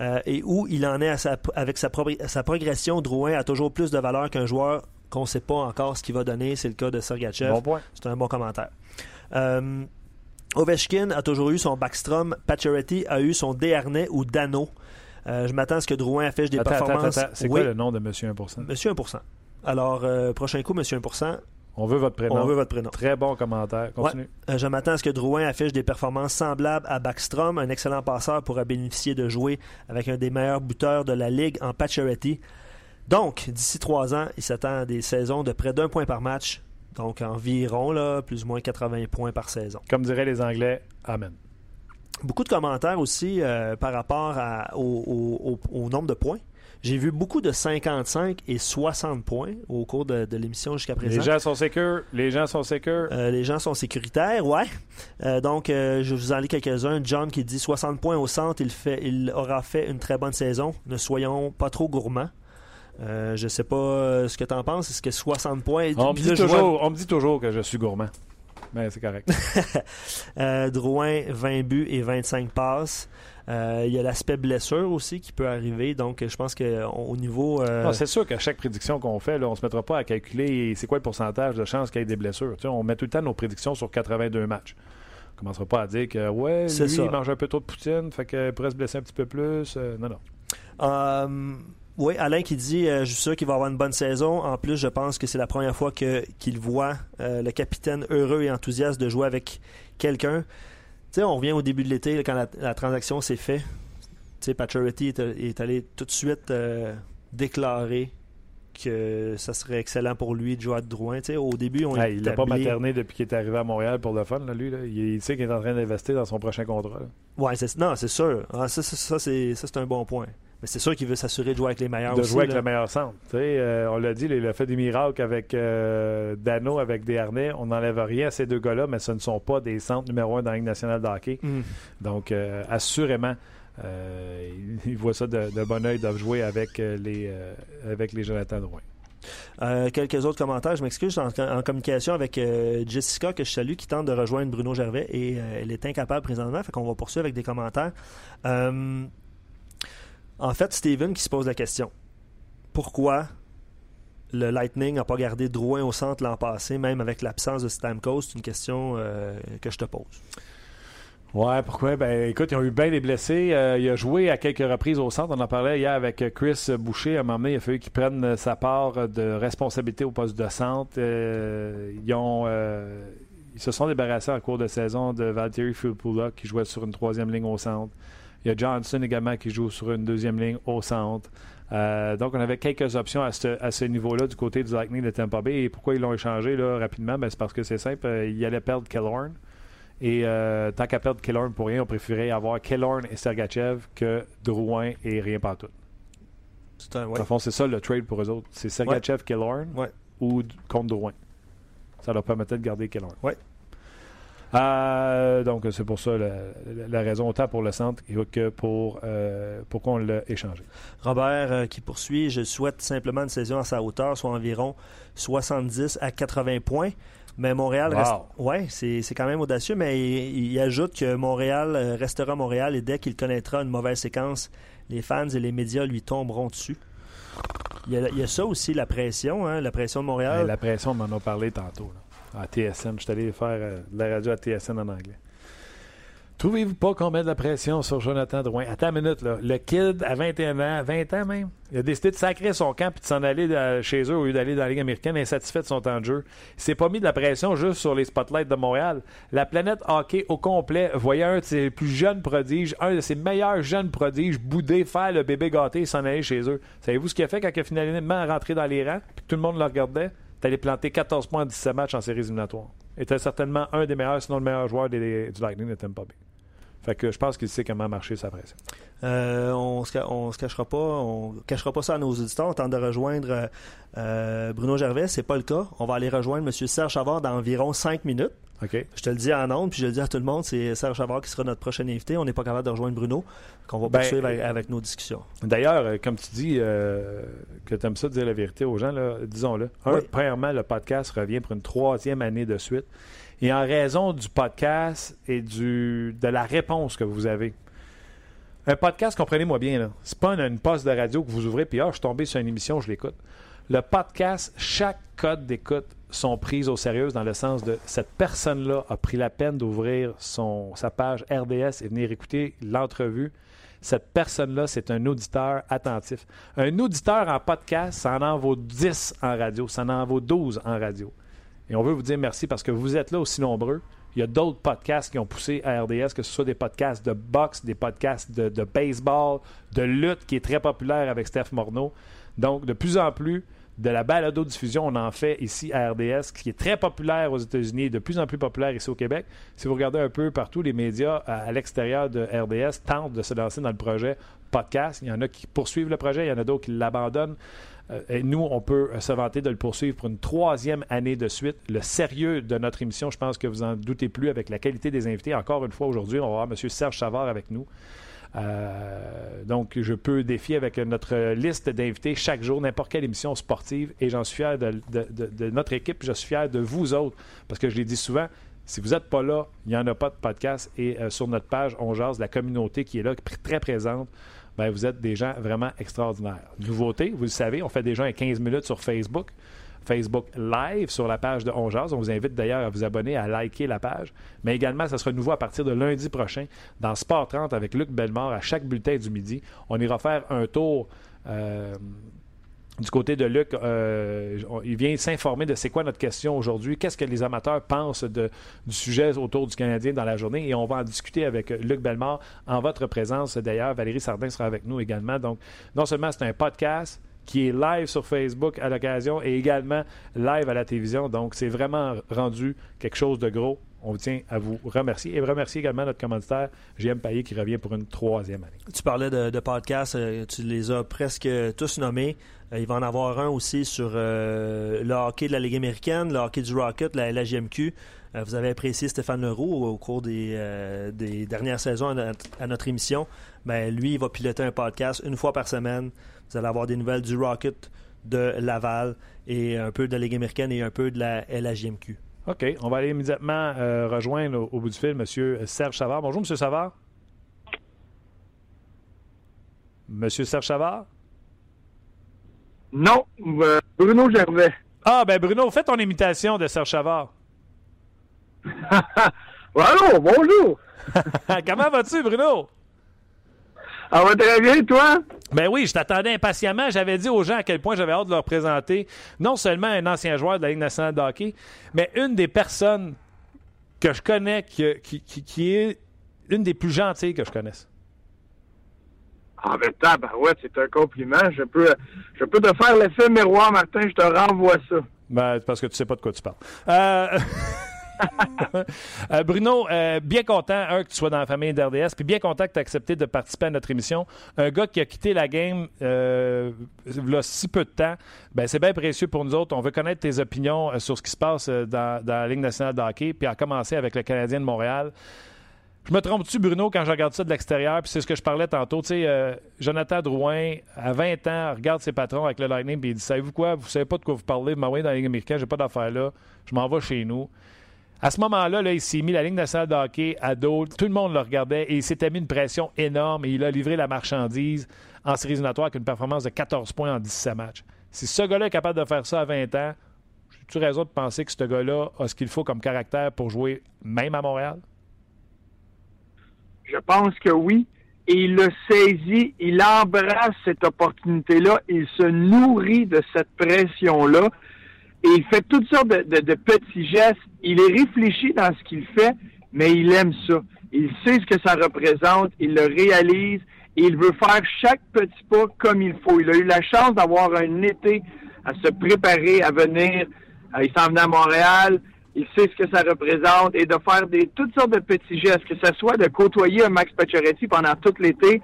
euh, et où il en est sa- avec sa, pro- sa progression, Drouin a toujours plus de valeur qu'un joueur qu'on ne sait pas encore ce qu'il va donner. C'est le cas de Sergachev. Bon. C'est un bon commentaire. Euh, Ovechkin a toujours eu son Backstrom. Pacioretty a eu son Desharnais ou Dano. Euh, je m'attends à ce que Drouin affiche des Attends, performances. C'est Oui, quoi le nom de Monsieur 1%? Monsieur 1%. Alors, euh, prochain coup, Monsieur 1%, On veut votre prénom. on veut votre prénom. Très bon commentaire. Continue. Euh, je m'attends à ce que Drouin affiche des performances semblables à Backstrom. Un excellent passeur pourra bénéficier de jouer avec un des meilleurs buteurs de la Ligue en Pacioretty. Donc, d'ici trois ans, il s'attend à des saisons de près d'un point par match. Donc, environ là, plus ou moins 80 points par saison. Comme diraient les Anglais, Amen. Beaucoup de commentaires aussi euh, par rapport à- au, au- au- au nombre de points. J'ai vu beaucoup de 55 et 60 points au cours de, de l'émission jusqu'à présent. Les gens sont sécures. Les gens sont sécures. Euh, les gens sont sécuritaires, ouais. Euh, donc, euh, je vous en lis quelques-uns. John qui dit 60 points au centre, il, fait, il aura fait une très bonne saison. Ne soyons pas trop gourmands. Euh, je sais pas euh, ce que tu en penses. Est-ce que 60 points. on, me dit vois, toujours, on me dit toujours que je suis gourmand. Mais c'est correct. <laughs> euh, Drouin, 20 buts et 25 passes. Euh, il y a l'aspect blessure aussi qui peut arriver. Donc, je pense qu'au niveau. euh, Non, c'est sûr qu'à chaque prédiction qu'on fait, là, on ne se mettra pas à calculer c'est quoi le pourcentage de chances qu'il y ait des blessures. Tu sais, on met tout le temps nos prédictions sur 82 matchs. On ne commencera pas à dire que ouais, lui, il mange un peu trop de poutine, fait qu'il pourrait se blesser un petit peu plus. Non, non. Oui, Alain qui dit euh, Je suis sûr qu'il va avoir une bonne saison. En plus, je pense que c'est la première fois que, qu'il voit euh, le capitaine heureux et enthousiaste de jouer avec quelqu'un. Tu sais, on revient au début de l'été, là, quand la, la transaction s'est faite. Tu sais, est, est allé tout de suite euh, déclarer que ça serait excellent pour lui de jouer à Drouin. Tu sais, au début, on il l'a pas materné depuis qu'il est arrivé à Montréal pour le fun, là, lui. Là. Il, il sait qu'il est en train d'investir dans son prochain contrat. là. Ouais, c'est, non, c'est sûr. Ah, ça, ça, ça, c'est, ça, c'est un bon point. Mais c'est sûr qu'il veut s'assurer de jouer avec les meilleurs de aussi, jouer avec là. le meilleur centre. Euh, on l'a dit, il a fait des miracles avec euh, Dano, avec Desharnais. On n'enlève rien à ces deux gars-là, mais ce ne sont pas des centres numéro un dans la Ligue nationale de hockey. Mm. Donc, euh, assurément, il, il voit ça de, de bon oeil de jouer avec, les, avec les Jonathan Drouin. Euh, quelques autres commentaires. Je m'excuse, je suis en, en communication avec euh, Jessica, que je salue, qui tente de rejoindre Bruno Gervais et euh, elle est incapable présentement, fait qu'on va poursuivre avec des commentaires. Euh, en fait, Steven qui se pose la question pourquoi le Lightning n'a pas gardé Drouin au centre l'an passé, même avec l'absence de Stamkos C'est une question euh, que je te pose. Ouais, pourquoi? Ben, écoute, ils ont eu bien des blessés. Euh, il a joué à quelques reprises au centre. On en parlait hier avec Chris Boucher. À un moment donné, il a fallu qu'il prenne sa part de responsabilité au poste de centre. Euh, ils, euh, se sont débarrassés en cours de saison de Valtteri Filppula qui jouait sur une troisième ligne au centre. Il y a Johnson également qui joue sur une deuxième ligne au centre. Euh, donc, on avait quelques options à ce, à ce niveau-là du côté du Lightning de Tampa Bay. Et pourquoi ils l'ont échangé là, rapidement? Ben, c'est parce que c'est simple. Euh, ils allaient perdre Killorn. Et euh, tant qu'à perdre Killorn pour rien, on préférait avoir Killorn et Sergachev que Drouin et rien pas tout. C'est un, fond, c'est ça le trade pour eux autres. C'est Sergachev, Ouais. ou contre Drouin. Ça leur permettait de garder Killorn. Ouais. Euh, donc, c'est pour ça la, raison, autant pour le centre que pour euh, pourquoi on l'a échangé. Robert euh, qui poursuit Je souhaite simplement une saison à sa hauteur, soit environ 70 à 80 points. Mais Montréal reste. Ouais, c'est quand même audacieux, mais il, ajoute que Montréal restera Montréal et dès qu'il connaîtra une mauvaise séquence, les fans et les médias lui tomberont dessus. Il y a, ça aussi, la pression, hein, la pression de Montréal. la pression, on m'en a parlé tantôt. À TSN. Je suis allé faire euh, de la radio à TSN en anglais. Trouvez-vous pas qu'on met de la pression sur Jonathan Drouin? Attends une minute, là. Le kid, à 21 ans, 20 ans même, il a décidé de sacrer son camp et de s'en aller chez eux au lieu d'aller dans la Ligue américaine, insatisfait de son temps de jeu. Il s'est pas mis de la pression juste sur les spotlights de Montréal. La planète hockey au complet voyait un de ses plus jeunes prodiges, un de ses meilleurs jeunes prodiges, bouder, faire le bébé gâté et s'en aller chez eux. Savez-vous ce qu'il a fait quand il a finalement rentré dans les rangs et que tout le monde le regardait? Allé planter 14 points en 17 matchs en séries éliminatoires. Était certainement un des meilleurs, sinon le meilleur joueur du Lightning de Tampa Bay. Fait que je pense qu'il sait comment marcher sa pression. Euh, on se, se cachera pas, on cachera pas ça à nos auditeurs. On tente de rejoindre euh, Bruno Gervais, c'est pas le cas. On va aller rejoindre M. Serge Chavard dans environ 5 minutes. Je te le dis en ondes, puis je le dis à tout le monde, c'est Serge Chavard qui sera notre prochain invité. On n'est pas capable de rejoindre Bruno, qu'on va ben, poursuivre avec, nos discussions. D'ailleurs, euh, comme tu dis euh, que tu aimes ça de dire la vérité aux gens, disons-le. Premièrement, le podcast revient pour une troisième année de suite. Et en raison du podcast et du, de la réponse que vous avez, un podcast, comprenez-moi bien, là, c'est pas une, poste de radio que vous ouvrez puis ah, je suis tombé sur une émission, je l'écoute. Le podcast, chaque code d'écoute sont prises au sérieux dans le sens de cette personne-là a pris la peine d'ouvrir sa page RDS et venir écouter l'entrevue. Cette personne-là, c'est un auditeur attentif. Un auditeur en podcast, ça en vaut 10 en radio, ça en vaut 12 en radio. Et on veut vous dire merci parce que vous êtes là aussi nombreux. Il y a d'autres podcasts qui ont poussé à RDS, que ce soit des podcasts de boxe, des podcasts de, baseball, de lutte qui est très populaire avec Steph Morneau. Donc, de plus en plus, de la balado-diffusion, on en fait ici à RDS, qui est très populaire aux États-Unis de plus en plus populaire ici au Québec. Si vous regardez un peu partout, les médias à, l'extérieur de RDS tentent de se lancer dans le projet podcast. Il y en a qui poursuivent le projet, il y en a d'autres qui l'abandonnent. Euh, et nous, on peut se vanter de le poursuivre pour une troisième année de suite. Le sérieux de notre émission, je pense que vous en doutez plus avec la qualité des invités. Encore une fois, aujourd'hui, on va avoir M. Serge Chavard avec nous. Euh, donc, je peux défier avec notre liste d'invités chaque jour n'importe quelle émission sportive et j'en suis fier de, notre équipe, je suis fier de vous autres parce que je l'ai dit souvent. Si vous n'êtes pas là, il n'y en a pas de podcast. Et euh, sur notre page, on jase la communauté qui est là, très présente. Ben, vous êtes des gens vraiment extraordinaires. Nouveauté, vous le savez, on fait déjà un 15 minutes sur Facebook. Facebook Live sur la page de On On vous invite d'ailleurs à vous abonner, à liker la page. Mais également, ça sera nouveau à partir de lundi prochain dans Sport 30 avec Luc Bellemare à chaque bulletin du midi. On ira faire un tour. Euh, du côté de Luc, euh, il vient s'informer de c'est quoi notre question aujourd'hui, qu'est-ce que les amateurs pensent du sujet autour du Canadien dans la journée, et on va en discuter avec Luc Bellemare en votre présence. D'ailleurs, Valérie Sardin sera avec nous également. Donc, non seulement c'est un podcast, qui est live sur Facebook à l'occasion et également live à la télévision. Donc, c'est vraiment rendu quelque chose de gros. On tient à vous remercier et remercier également notre commanditaire, JM Payet, qui revient pour une troisième année. Tu parlais de, podcasts, euh, tu les as presque tous nommés. Euh, il va en avoir un aussi sur euh, le hockey de la Ligue américaine, le hockey du Rocket, la LGMQ. vous avez apprécié Stéphane Leroux au cours des, dernières saisons à notre, émission. Ben, lui, il va piloter un podcast une fois par semaine vous allez avoir des nouvelles du Rocket, de Laval et un peu de la Ligue américaine et un peu de la LHJMQ. OK. On va aller immédiatement euh, rejoindre au, bout du fil M. Serge Savard. Bonjour, M. Savard. Monsieur Serge Savard? Non, euh, Bruno Gervais. Ah, ben Bruno, fais ton imitation de Serge Savard. <laughs> Allô, bonjour. <laughs> Comment vas-tu, Bruno? Ça va très bien, toi? Ben oui, je t'attendais impatiemment. J'avais dit aux gens à quel point j'avais hâte de leur présenter non seulement un ancien joueur de la Ligue nationale de hockey, mais une des personnes que je connais qui, qui, est une des plus gentilles que je connaisse. Ah ben ouais, c'est un compliment. Je peux, je peux te faire l'effet miroir, Martin, je te renvoie ça. Ben, parce que tu sais pas de quoi tu parles. Euh... <laughs> Euh, Bruno, euh, bien content, un, que tu sois dans la famille d'RDS, puis bien content que tu aies accepté de participer à notre émission. Un gars qui a quitté la game euh, a si peu de temps, ben, c'est bien précieux pour nous autres. On veut connaître tes opinions sur ce qui se passe dans, dans la Ligue nationale de hockey, puis à commencer avec le Canadien de Montréal. Je me trompe-tu, Bruno, quand je regarde ça de l'extérieur? Puis c'est ce que je parlais tantôt? Tu sais, euh, Jonathan Drouin, à 20 ans, regarde ses patrons avec le Lightning puis il dit Savez-vous quoi? Vous savez pas de quoi vous parlez. Vous m'envoyez dans la Ligue américaine, j'ai pas d'affaires là. Je m'en vais chez nous. À ce moment-là, là, il s'est mis la Ligue nationale de hockey à dos. Tout le monde le regardait et il s'était mis une pression énorme et il a livré la marchandise en séries éliminatoires avec une performance de 14 points en 17 matchs. Si ce gars-là est capable de faire ça à 20 ans, j'ai-tu raison de penser que ce gars-là a ce qu'il faut comme caractère pour jouer même à Montréal? Je pense que oui. Et il le saisit, il embrasse cette opportunité-là, il se nourrit de cette pression-là et il fait toutes sortes de, petits gestes. Il est réfléchi dans ce qu'il fait, mais il aime ça. Il sait ce que ça représente, il le réalise et il veut faire chaque petit pas comme il faut. Il a eu la chance d'avoir un été à se préparer à venir. Euh, il s'en venait à Montréal il sait ce que ça représente et de faire des toutes sortes de petits gestes, que ce soit de côtoyer un Max Pacioretty pendant tout l'été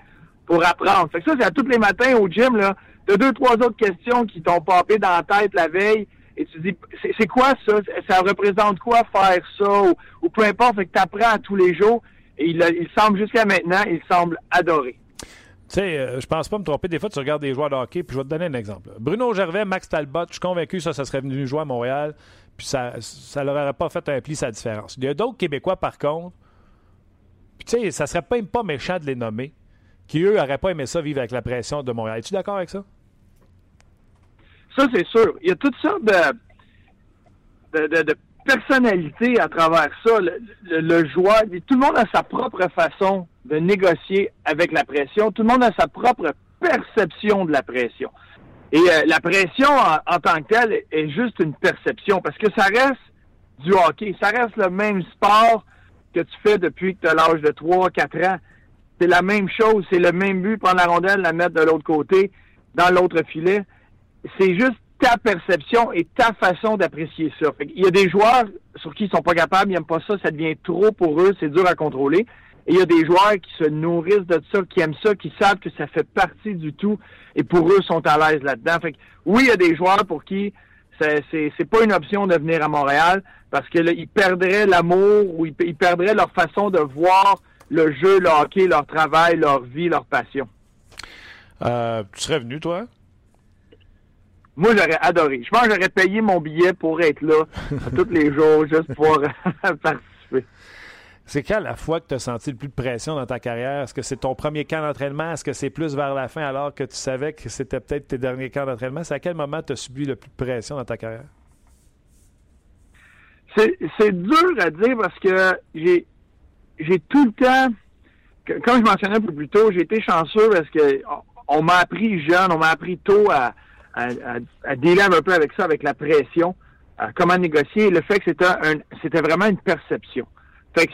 pour apprendre. Fait que ça, c'est à tous les matins au gym, là, de deux, trois autres questions qui t'ont popé dans la tête la veille et tu dis, c'est quoi ça? Ça représente quoi faire ça? Ou, peu importe, fait que tu apprends tous les jours et il, semble jusqu'à maintenant, il semble adorer. Tu sais, euh, je pense pas me tromper. Des fois, tu regardes des joueurs de hockey, puis je vais te donner un exemple. Bruno Gervais, Max Talbot, je suis convaincu ça, ça serait venu jouer à Montréal ça ne leur aurait pas fait un pli sa différence. Il y a d'autres Québécois, par contre, puis tu sais, ça serait même pas méchant de les nommer, qui, eux, n'auraient pas aimé ça vivre avec la pression de Montréal. Es-tu d'accord avec ça? Ça, c'est sûr. Il y a toutes sortes de, personnalités à travers ça. Le, joueur, tout le monde a sa propre façon de négocier avec la pression. Tout le monde a sa propre perception de la pression. Et euh, la pression en, tant que telle est juste une perception parce que ça reste du hockey. Ça reste le même sport que tu fais depuis que tu as l'âge de 3, 4 ans. C'est la même chose, c'est le même but, prendre la rondelle, la mettre de l'autre côté, dans l'autre filet. C'est juste ta perception et ta façon d'apprécier ça. Il y a des joueurs sur qui ils sont pas capables, ils n'aiment pas ça, ça devient trop pour eux, c'est dur à contrôler. Et il y a des joueurs qui se nourrissent de ça, qui aiment ça, qui savent que ça fait partie du tout, et pour eux sont à l'aise là-dedans. Fait que, oui, il y a des joueurs pour qui c'est c'est pas une option de venir à Montréal parce que ils perdraient l'amour ou ils, perdraient leur façon de voir le jeu, le hockey, leur travail, leur vie, leur passion. Euh, tu serais venu, toi? Moi, j'aurais adoré. Je pense que j'aurais payé mon billet pour être là tous les jours, juste pour <laughs> participer. C'est quand la fois que tu as senti le plus de pression dans ta carrière? Est-ce que c'est ton premier camp d'entraînement? Est-ce que c'est plus vers la fin alors que tu savais que c'était peut-être tes derniers camps d'entraînement? C'est à quel moment tu as subi le plus de pression dans ta carrière? C'est dur à dire parce que j'ai tout le temps, comme je mentionnais un peu plus tôt, j'ai été chanceux parce que on m'a appris jeune, on m'a appris tôt à, à, un peu avec ça, avec la pression, à comment négocier. Le fait que c'était vraiment une perception. Fait que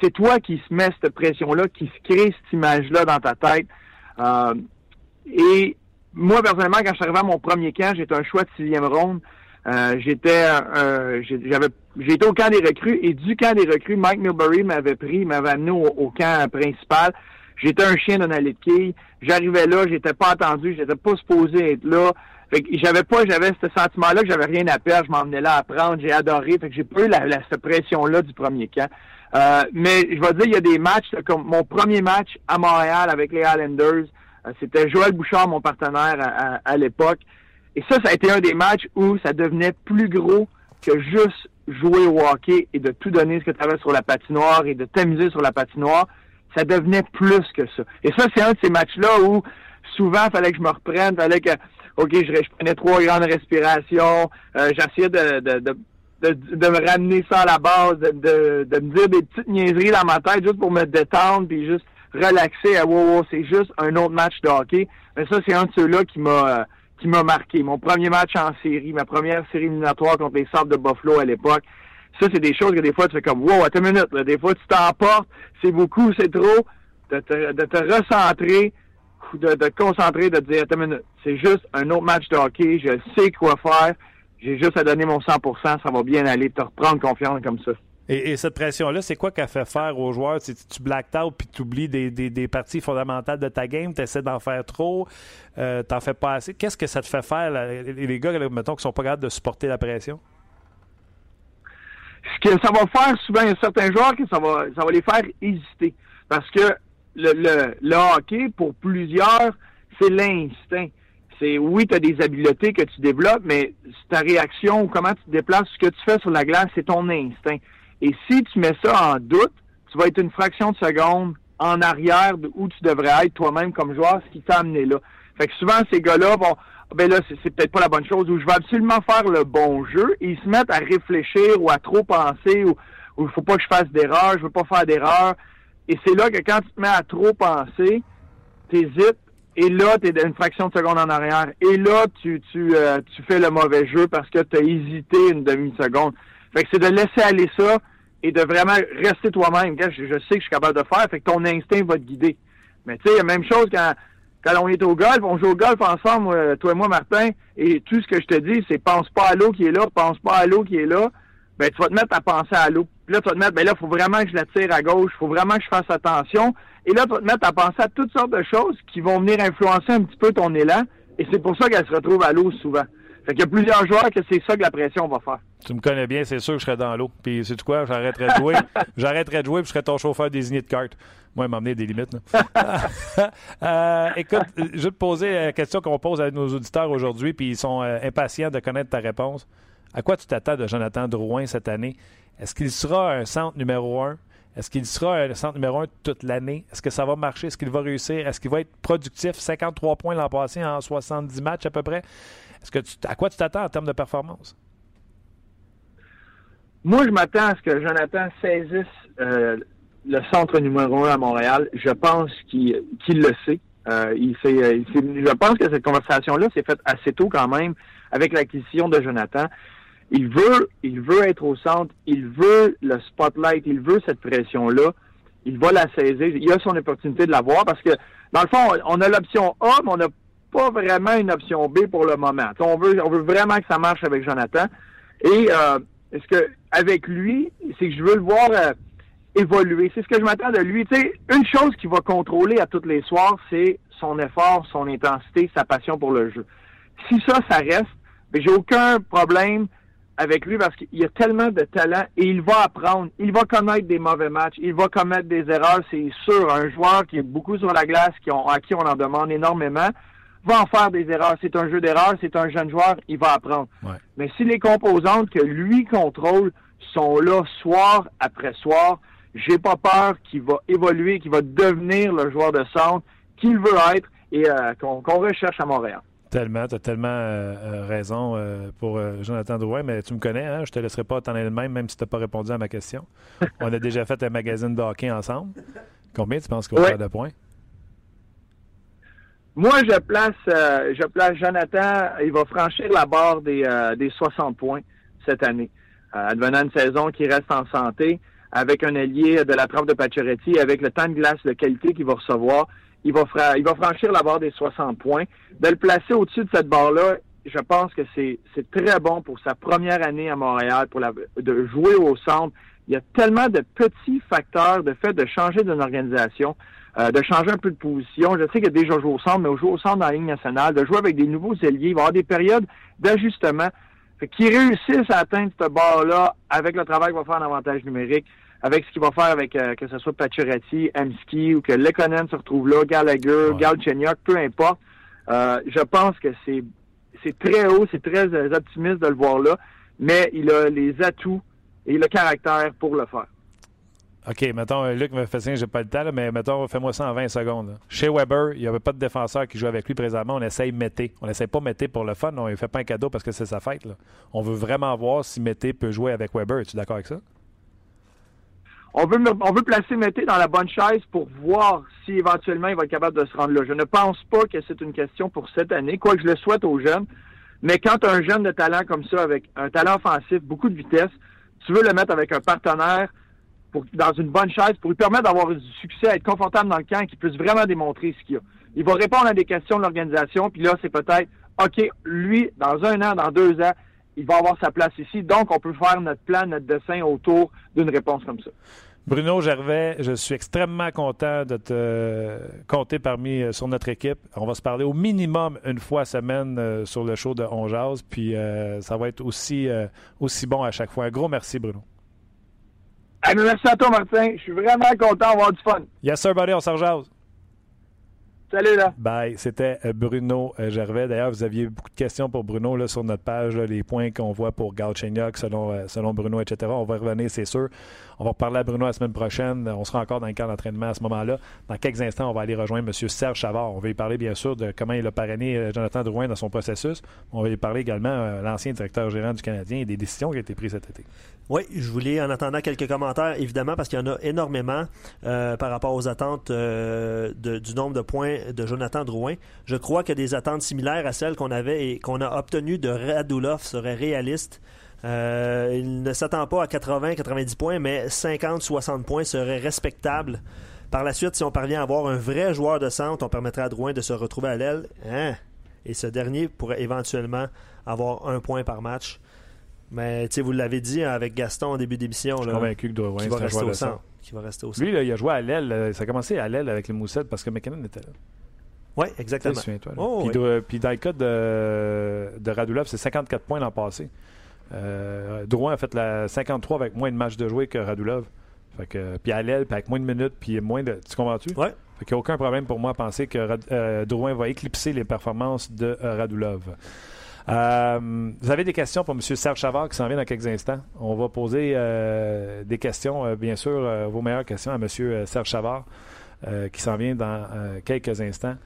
c'est toi qui se mets cette pression-là, qui se crée cette image-là dans ta tête. Euh, et moi, personnellement, quand je suis arrivé à mon premier camp, j'étais un choix de sixième ronde. Euh, j'étais j'avais j'étais au camp des recrues et du camp des recrues, Mike Milbury m'avait pris, m'avait amené au, camp principal. J'étais un chien d'un allée de J'arrivais là, j'étais pas attendu, j'étais pas supposé être là. Fait que j'avais pas, j'avais ce sentiment-là que j'avais rien à perdre, je m'emmenais là à apprendre, j'ai adoré. Fait que j'ai pas eu la, cette pression-là du premier camp. Euh, mais je vais dire, il y a des matchs, comme mon premier match à Montréal avec les Islanders, euh, c'était Joël Bouchard, mon partenaire à, l'époque. Et ça, ça a été un des matchs où ça devenait plus gros que juste jouer au hockey et de tout donner ce que tu avais sur la patinoire et de t'amuser sur la patinoire. Ça devenait plus que ça. Et ça, c'est un de ces matchs-là où souvent, il fallait que je me reprenne, fallait que, OK, je, prenais trois grandes respirations, euh, j'essayais de, de de, de, me ramener ça à la base, de, de, me dire des petites niaiseries dans ma tête juste pour me détendre puis juste relaxer. À, wow, c'est juste un autre match de hockey. Mais ça, c'est un de ceux-là qui m'a qui m'a marqué. Mon premier match en série, ma première série éliminatoire contre les Sables de Buffalo à l'époque. Ça, c'est des choses que des fois, tu fais comme, wow, attends une minute, Des fois, tu t'emportes, c'est beaucoup, c'est trop. De te, de te recentrer, de, de te concentrer, de te dire, attends une minute, c'est juste un autre match de hockey, je sais quoi faire j'ai juste à donner mon 100% ça va bien aller, te reprendre confiance comme ça. Et, cette pression-là, c'est quoi qu'elle fait faire aux joueurs? Tu, tu blacked out puis tu oublies des, des, parties fondamentales de ta game, tu essaies d'en faire trop, euh, t'en fais pas assez. Qu'est-ce que ça te fait faire, les gars, mettons, qui sont pas capables de supporter la pression? Ce que ça va faire souvent, il y a certains joueurs que ça va, ça va les faire hésiter. Parce que le, le, le hockey, pour plusieurs, c'est l'instinct. C'est oui, tu as des habiletés que tu développes, mais ta réaction comment tu te déplaces, ce que tu fais sur la glace, c'est ton instinct. Et si tu mets ça en doute, tu vas être une fraction de seconde en arrière de où tu devrais être toi-même comme joueur, ce qui t'a amené là. Fait que souvent, ces gars-là vont, ben là, c'est peut-être pas la bonne chose, ou je vais absolument faire le bon jeu, et ils se mettent à réfléchir ou à trop penser, ou il faut pas que je fasse d'erreur, je veux pas faire d'erreur. Et c'est là que quand tu te mets à trop penser, t'hésites, et là, tu es une fraction de seconde en arrière. Et là, tu, euh, fais le mauvais jeu parce que tu as hésité une demi-seconde. Fait que c'est de laisser aller ça et de vraiment rester toi-même. Je, sais que je suis capable de faire, fait que ton instinct va te guider. Mais tu sais, la même chose quand, quand on est au golf, on joue au golf ensemble, toi et moi, Martin, et tout ce que je te dis, c'est pense pas à l'eau qui est là, pense pas à l'eau qui est là. Ben, tu vas te mettre à penser à l'eau. Là, tu vas te mettre, ben là, il faut vraiment que je la tire à gauche, faut vraiment que je fasse attention. Et là, tu vas te mettre à penser à toutes sortes de choses qui vont venir influencer un petit peu ton élan. Et c'est pour ça qu'elle se retrouve à l'eau souvent. Fait qu'il y a plusieurs joueurs que c'est ça que la pression va faire. Tu me connais bien, c'est sûr que je serais dans l'eau. Puis, c'est quoi? J'arrêterais de jouer. <laughs> J'arrêterais de jouer, puis je serais ton chauffeur désigné de carte. Moi, il m'emmener des limites. <laughs> euh, écoute, je vais te poser la question qu'on pose à nos auditeurs aujourd'hui, puis ils sont euh, impatients de connaître ta réponse. À quoi tu t'attends de Jonathan Drouin cette année? Est-ce qu'il sera un centre numéro un? Est-ce qu'il sera le centre numéro un toute l'année? Est-ce que ça va marcher? Est-ce qu'il va réussir? Est-ce qu'il va être productif? 53 points l'an passé en 70 matchs à peu près. Est-ce que tu, à quoi tu t'attends en termes de performance? Moi, je m'attends à ce que Jonathan saisisse euh, le centre numéro un à Montréal. Je pense qu'il le sait. Euh, euh, je pense que cette conversation-là s'est faite assez tôt quand même avec l'acquisition de Jonathan. Il veut, il veut être au centre, il veut le spotlight, il veut cette pression-là. Il va la saisir. Il a son opportunité de l'avoir parce que, dans le fond, on a l'option A, mais on n'a pas vraiment une option B pour le moment. On veut, on veut vraiment que ça marche avec Jonathan. Et euh, est-ce que avec lui, c'est que je veux le voir euh, évoluer. C'est ce que je m'attends de lui. Tu sais, une chose qu'il va contrôler à tous les soirs, c'est son effort, son intensité, sa passion pour le jeu. Si ça, ça reste, j'ai aucun problème avec lui parce qu'il a tellement de talent et il va apprendre. Il va commettre des mauvais matchs, il va commettre des erreurs, c'est sûr. Un joueur qui est beaucoup sur la glace, qui à qui on en demande énormément, va en faire des erreurs. C'est un jeu d'erreurs, c'est un jeune joueur, il va apprendre. Mais si les composantes que lui contrôle sont là soir après soir, j'ai pas peur qu'il va évoluer, qu'il va devenir le joueur de centre qu'il veut être et euh, qu'on recherche à Montréal. Tellement, tu as tellement euh, euh, raison euh, pour Jonathan Drouin, mais tu me connais, hein? je te laisserai pas t'en aller même, même si tu n'as pas répondu à ma question. On a déjà fait un magazine de hockey ensemble. Combien tu penses qu'on va faire de points? Moi, je place, je place Jonathan, il va franchir la barre des, des 60 points cette année. advenant une saison qui reste en santé, avec un allié de la trempe de Pacioretty, avec le temps de glace de qualité qu'il va recevoir il va, franchir la barre des 60 points. De le placer au-dessus de cette barre-là, je pense que c'est très bon pour sa première année à Montréal, pour de jouer au centre. Il y a tellement de petits facteurs de fait de changer d'une organisation, euh, de changer un peu de position. Je sais qu'il a déjà joué au centre, mais jouer au centre dans la ligne nationale, de jouer avec des nouveaux ailiers, il va y avoir des périodes d'ajustement. Qu'il réussisse à atteindre cette barre-là avec le travail qu'il va faire en avantage numérique, avec ce qu'il va faire avec euh, que ce soit Pacioretty, Amski ou que Lekonen se retrouve là, Gallagher, ouais. peu importe. Euh, je pense que c'est c'est très haut, c'est très euh, optimiste de le voir là, mais il a les atouts et le caractère pour le faire. OK, mettons, Luc me fait signe, j'ai pas le temps, mais mettons, fais-moi ça en 20 secondes. Chez Weber, il n'y avait pas de défenseur qui joue avec lui présentement. On essaye Mété. On n'essaye pas Mété pour le fun. On ne fait pas un cadeau parce que c'est sa fête. Là. On veut vraiment voir si Mété peut jouer avec Weber. Es-tu d'accord avec ça? On veut, on veut placer Mété dans la bonne chaise pour voir si éventuellement il va être capable de se rendre là. Je ne pense pas que c'est une question pour cette année, quoique je le souhaite aux jeunes. Mais quand un jeune de talent comme ça, avec un talent offensif, beaucoup de vitesse, tu veux le mettre avec un partenaire pour, dans une bonne chaise pour lui permettre d'avoir du succès, être confortable dans le camp et qu'il puisse vraiment démontrer ce qu'il a. Il va répondre à des questions de l'organisation, puis là, c'est peut-être, OK, lui, dans un an, dans deux ans, il va avoir sa place ici. Donc, on peut faire notre plan, notre dessin autour d'une réponse comme ça. Bruno Gervais, je suis extrêmement content de te compter parmi euh, sur notre équipe. On va se parler au minimum une fois semaine euh, sur le show de On Jazz, puis euh, ça va être aussi, aussi bon à chaque fois. Un gros merci, Bruno. merci à toi, Martin. Je suis vraiment content d'avoir du fun. Yes, sir, buddy. On s'en jase. Salut là. Bye. C'était euh, Bruno euh, Gervais. D'ailleurs, vous aviez beaucoup de questions pour Bruno là, sur notre page, les points qu'on voit pour Galchenyuk selon, euh, selon Bruno, etc. On va revenir, c'est sûr. On va reparler à Bruno la semaine prochaine. On sera encore dans le camp d'entraînement à ce moment-là. Dans quelques instants, on va aller rejoindre M. Serge Chavard. On va y parler, bien sûr, de comment il a parrainé Jonathan Drouin dans son processus. On va y parler également l'ancien directeur gérant du Canadien et des décisions qui ont été prises cet été. Oui, je voulais en attendant quelques commentaires, évidemment, parce qu'il y en a énormément euh, par rapport aux attentes euh, du nombre de points de Jonathan Drouin. Je crois que des attentes similaires à celles qu'on avait et qu'on a obtenues de Radulov seraient réalistes. Euh, il ne s'attend pas à 80-90 points, mais 50-60 points seraient respectables. Par la suite, si on parvient à avoir un vrai joueur de centre, on permettrait à Drouin de se retrouver à l'aile. Hein? Et ce dernier pourrait éventuellement avoir un point par match. Mais vous l'avez dit avec Gaston en début d'émission. Je suis convaincu que Drouin va rester au centre. Qui va rester au centre. Lui, il a joué à l'aile. Ça a commencé à l'aile avec les moussettes parce que McKinnon était là. Oui, exactement. Oh, puis, dans le cas de, de Radulov, c'est 54 points l'an passé. Euh, Drouin a fait la 53 avec moins de matchs de jouer que Radulov. Fait que, puis à l'aile, puis avec moins de minutes, puis moins de. Tu comprends-tu? Oui. Fait qu'il n'y a aucun problème pour moi à penser que euh, Drouin va éclipser les performances de euh, Radulov. Euh, vous avez des questions pour M. Serge Chavard qui s'en vient dans quelques instants. On va poser des questions, bien sûr, vos meilleures questions à M. Serge Chavard qui s'en vient dans quelques instants.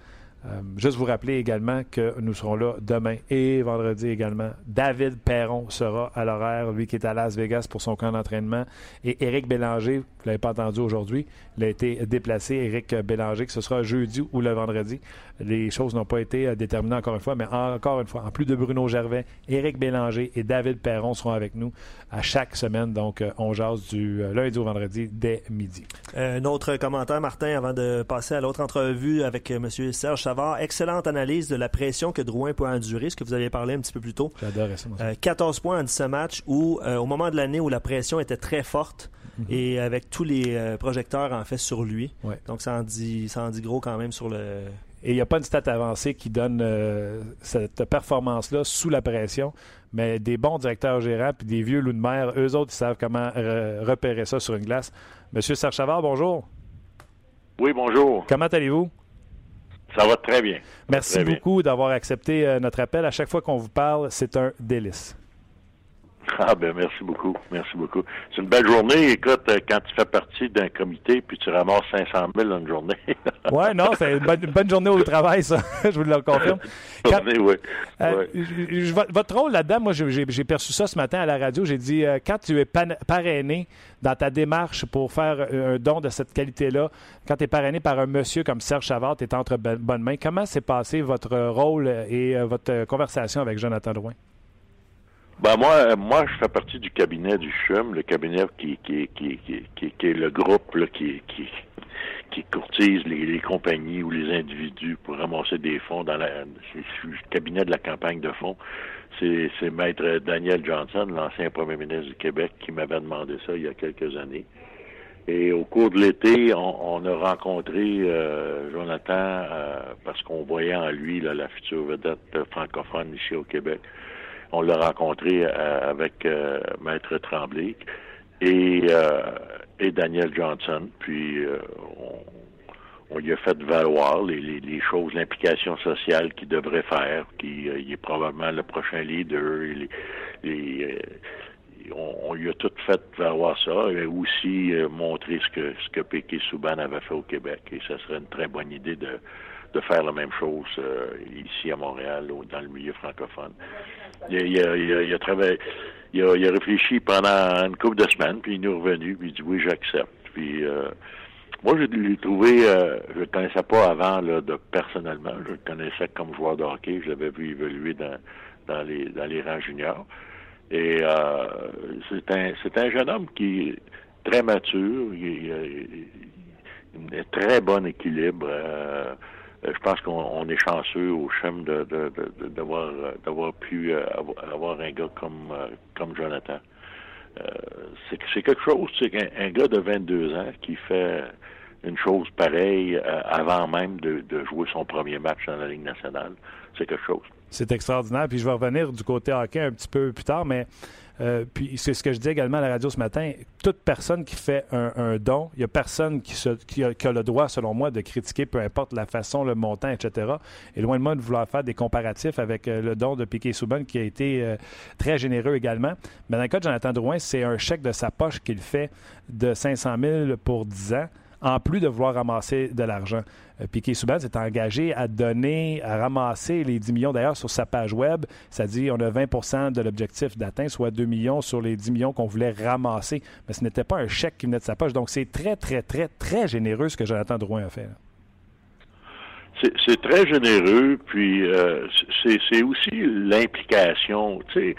Euh, juste vous rappeler également que nous serons là demain et vendredi également. David Perron sera à l'horaire, lui qui est à Las Vegas pour son camp d'entraînement. Et Éric Bélanger, vous ne l'avez pas entendu aujourd'hui, il a été déplacé. Éric Bélanger, que ce sera jeudi ou le vendredi. Les choses n'ont pas été euh, déterminées encore une fois, mais encore une fois, en plus de Bruno Gervais, Éric Bélanger et David Perron seront avec nous à chaque semaine. Donc, euh, on jase du lundi au vendredi dès midi. un autre commentaire, Martin, avant de passer à l'autre entrevue avec M. Serge excellente analyse de la pression que Drouin peut endurer, ce que vous avez parlé un petit peu plus tôt. J'adore ça. 14 points en 17 matchs où, euh, au moment de l'année où la pression était très forte, mhm. et avec tous les euh, projecteurs en fait sur lui. Donc ça en, dit, ça en dit gros quand même sur le. Et il n'y a pas une stat avancée qui donne euh, cette performance-là sous la pression, mais des bons directeurs gérants puis des vieux loups de mer, eux autres, ils savent comment repérer ça sur une glace. Monsieur Sarchavard, bonjour. Oui, bonjour. Comment allez-vous? Ça va très bien. Merci beaucoup d'avoir accepté euh, notre appel. À chaque fois qu'on vous parle, c'est un délice. <laughs> Ah ben merci beaucoup, merci beaucoup. C'est une belle journée. Écoute, euh, quand tu fais partie d'un comité puis tu ramasses 500 000 dans une journée. <laughs> ouais, non, c'est une bonne, journée au travail, ça. <laughs> je vous le confirme. oui. Euh, votre rôle là-dedans, moi, j'ai perçu ça ce matin à la radio. J'ai dit, euh, quand tu es parrainé dans ta démarche pour faire un don de cette qualité-là, quand tu es parrainé par un monsieur comme Serge Chavard, tu es entre bonnes mains. Comment s'est passé votre rôle et votre conversation avec Jonathan Drouin? Ben moi, moi, je fais partie du cabinet du CHUM, le cabinet qui, qui, qui, qui, qui est le groupe là, qui, qui, qui courtise les, les, compagnies ou les individus pour ramasser des fonds dans la, le cabinet de la campagne de fonds. C'est, c'est maître Daniel Johnson, l'ancien premier ministre du Québec, qui m'avait demandé ça il y a quelques années. Et au cours de l'été, on, on a rencontré euh, Jonathan euh, parce qu'on voyait en lui là, la future vedette francophone ici au Québec on l'a rencontré euh, avec euh, Maître Tremblay et, euh, et Daniel Johnson. Puis on, lui a fait valoir les, choses, l'implication sociale qu'il devrait faire, qui il est probablement le prochain leader. on, lui a tout fait valoir ça et aussi montrer ce que ce que Péké Souban avait fait au Québec. Et ça serait une très bonne idée de, de faire la même chose ici à Montréal, dans le milieu francophone il, a, il, a, il a, il a, réfléchi pendant une couple de semaines, puis il est revenu, puis il dit oui, j'accepte. Puis euh, moi, je l'ai trouvé, euh, je le connaissais pas avant, là, de, personnellement. Je le connaissais comme joueur de hockey. Je l'avais vu évoluer dans, dans, les, dans les rangs juniors. Et euh, c'est un, un jeune homme qui est très mature, il, il, il a un très bon équilibre. Euh, je pense qu'on est chanceux au CHEM d'avoir d'avoir pu avoir un gars comme comme Jonathan. c'est quelque chose, c'est qu'un gars de 22 ans qui fait une chose pareille avant même de, de jouer son premier match dans la Ligue nationale, c'est quelque chose. C'est extraordinaire. Puis je vais revenir du côté hockey un petit peu plus tard, mais euh, puis c'est ce que je dis également à la radio ce matin. Toute personne qui fait un, don, il n'y a personne qui, a, le droit, selon moi, de critiquer, peu importe la façon, le montant, etc. Et loin de moi de vouloir faire des comparatifs avec euh, le don de Piquet Souban, qui a été euh, très généreux également. Mais dans le cas de Jonathan Drouin, c'est un chèque de sa poche qu'il fait de 500 000 pour 10 ans en plus de vouloir ramasser de l'argent. Euh, Piquet Souban s'est engagé à donner, à ramasser les 10 millions d'ailleurs sur sa page web. Ça dit on a 20% de l'objectif d'atteindre, soit 2 millions sur les 10 millions qu'on voulait ramasser. Mais ce n'était pas un chèque qui venait de sa poche. Donc c'est très, très, très, très généreux ce que Jonathan Drouin a fait. C'est très généreux, puis euh, c'est aussi l'implication. Tu sais,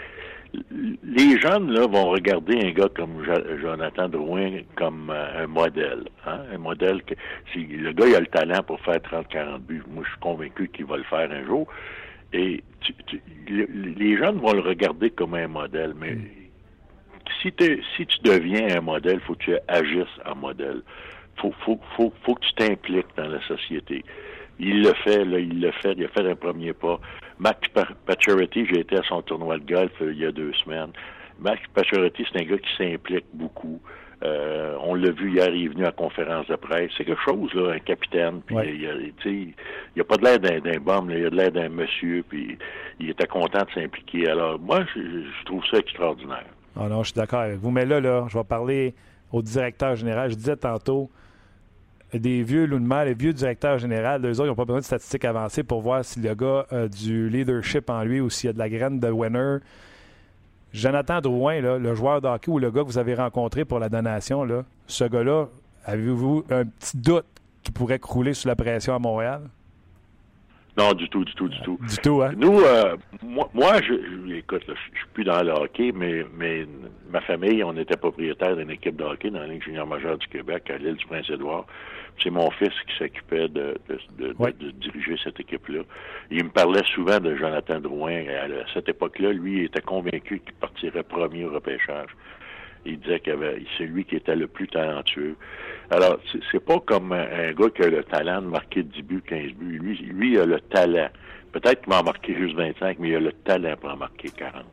les jeunes là, vont regarder un gars comme Jonathan Drouin comme euh, un modèle. Hein? Un modèle que si le gars il a le talent pour faire 30-40 buts. Moi, je suis convaincu qu'il va le faire un jour. Et les jeunes vont le regarder comme un modèle. Mais si, si tu deviens un modèle, faut que tu agisses en modèle. Faut, faut, faut, faut que tu t'impliques dans la société. Il le fait, là, il le fait, il a fait un premier pas. Max Pacioretty, j'ai été à son tournoi de golf euh, il y a deux semaines. Max Pacioretty, c'est un gars qui s'implique beaucoup. Euh, on l'a vu hier, il est venu à conférence de presse. C'est quelque chose, là, un capitaine. Puis il, il a pas de l'air d'un, bum, il a de l'air d'un monsieur. Puis il était content de s'impliquer. Alors moi, je, trouve ça extraordinaire. Ah non, je suis d'accord avec vous. Mais là, là, je vais parler au directeur général. Je disais tantôt, des vieux mal, les vieux directeurs généraux, eux autres, ils n'ont pas besoin de statistiques avancées pour voir si le gars a du leadership en lui ou s'il y a de la graine de winner. Jonathan Drouin, le joueur de hockey ou le gars que vous avez rencontré pour la donation, ce gars-là, avez-vous un petit doute qu'il pourrait crouler sous la pression à Montréal? Non, du tout, du tout, du tout. Du tout, hein? Nous, euh, moi, moi, je, écoute, je, suis plus dans le hockey, mais, mais ma famille, on était propriétaire d'une équipe de hockey dans la Ligue junior majeure du Québec, à l'île du Prince-Édouard. C'est mon fils qui s'occupait de, de, diriger cette équipe-là. Il me parlait souvent de Jonathan Drouin. À cette époque-là, lui, il était convaincu qu'il partirait premier au repêchage. Il disait que c'est lui qui était le plus talentueux. Alors, c'est pas comme un, gars qui a le talent de marquer 10 buts, 15 buts. Lui, lui il a le talent. Peut-être qu'il va en marquer juste 25, mais il a le talent pour en marquer 40.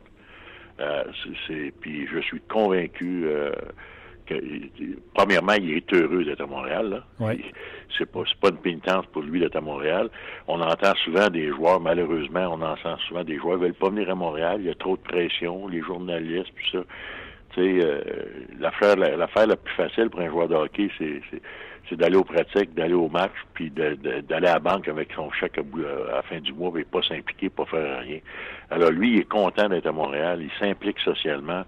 Euh, c'est, puis je suis convaincu euh, que, premièrement, il est heureux d'être à Montréal. Là. C'est pas, pas une pénitence pour lui d'être à Montréal. On entend souvent des joueurs, malheureusement, on entend souvent des joueurs qui veulent pas venir à Montréal. Il y a trop de pression, les journalistes, puis ça. Tu sais, euh, l'affaire, la plus facile pour un joueur de hockey, c'est, d'aller aux pratiques, d'aller au match, puis d'aller à la banque avec son chèque à, la fin du mois, et pas s'impliquer, pas faire rien. Alors lui, il est content d'être à Montréal, il s'implique socialement,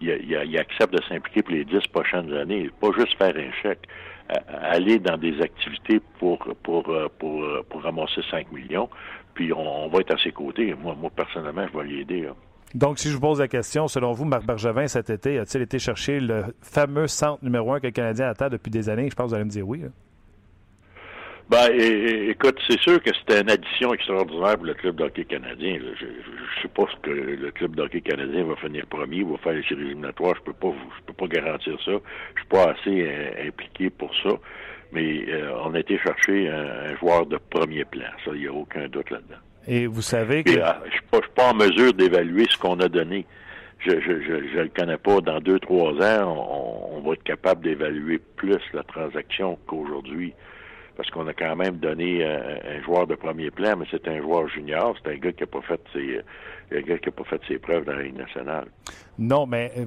il, il, accepte de s'impliquer pour les dix prochaines années, pas juste faire un chèque, aller dans des activités pour pour euh, pour euh, pour, ramasser 5 millions, puis on, va être à ses côtés. Moi, moi personnellement, je vais l'aider. Donc, si je vous pose la question, selon vous, Marc Bergevin, cet été, a-t-il été chercher le fameux centre numéro un que le Canadien attend depuis des années? Je pense que vous allez me dire oui. Ben, écoute, c'est sûr que c'était une addition extraordinaire pour le club d'hockey canadien. Je, ne sais pas ce que le club d'hockey canadien va finir premier, va faire les séries éliminatoires. Je peux pas, je peux pas garantir ça. Je suis pas assez euh, impliqué pour ça. Mais euh, on a été chercher un, joueur de premier plan. Ça, il n'y a aucun doute là-dedans. Et vous savez que... Euh, je ne suis pas en mesure d'évaluer ce qu'on a donné. Je ne je, je, le connais pas. Dans deux, trois ans, on, va être capable d'évaluer plus la transaction qu'aujourd'hui. Parce qu'on a quand même donné un, joueur de premier plan, mais c'est un joueur junior. C'est un gars qui n'a pas fait ses un gars qui a pas fait ses preuves dans la Ligue nationale. Non, mais <laughs> tu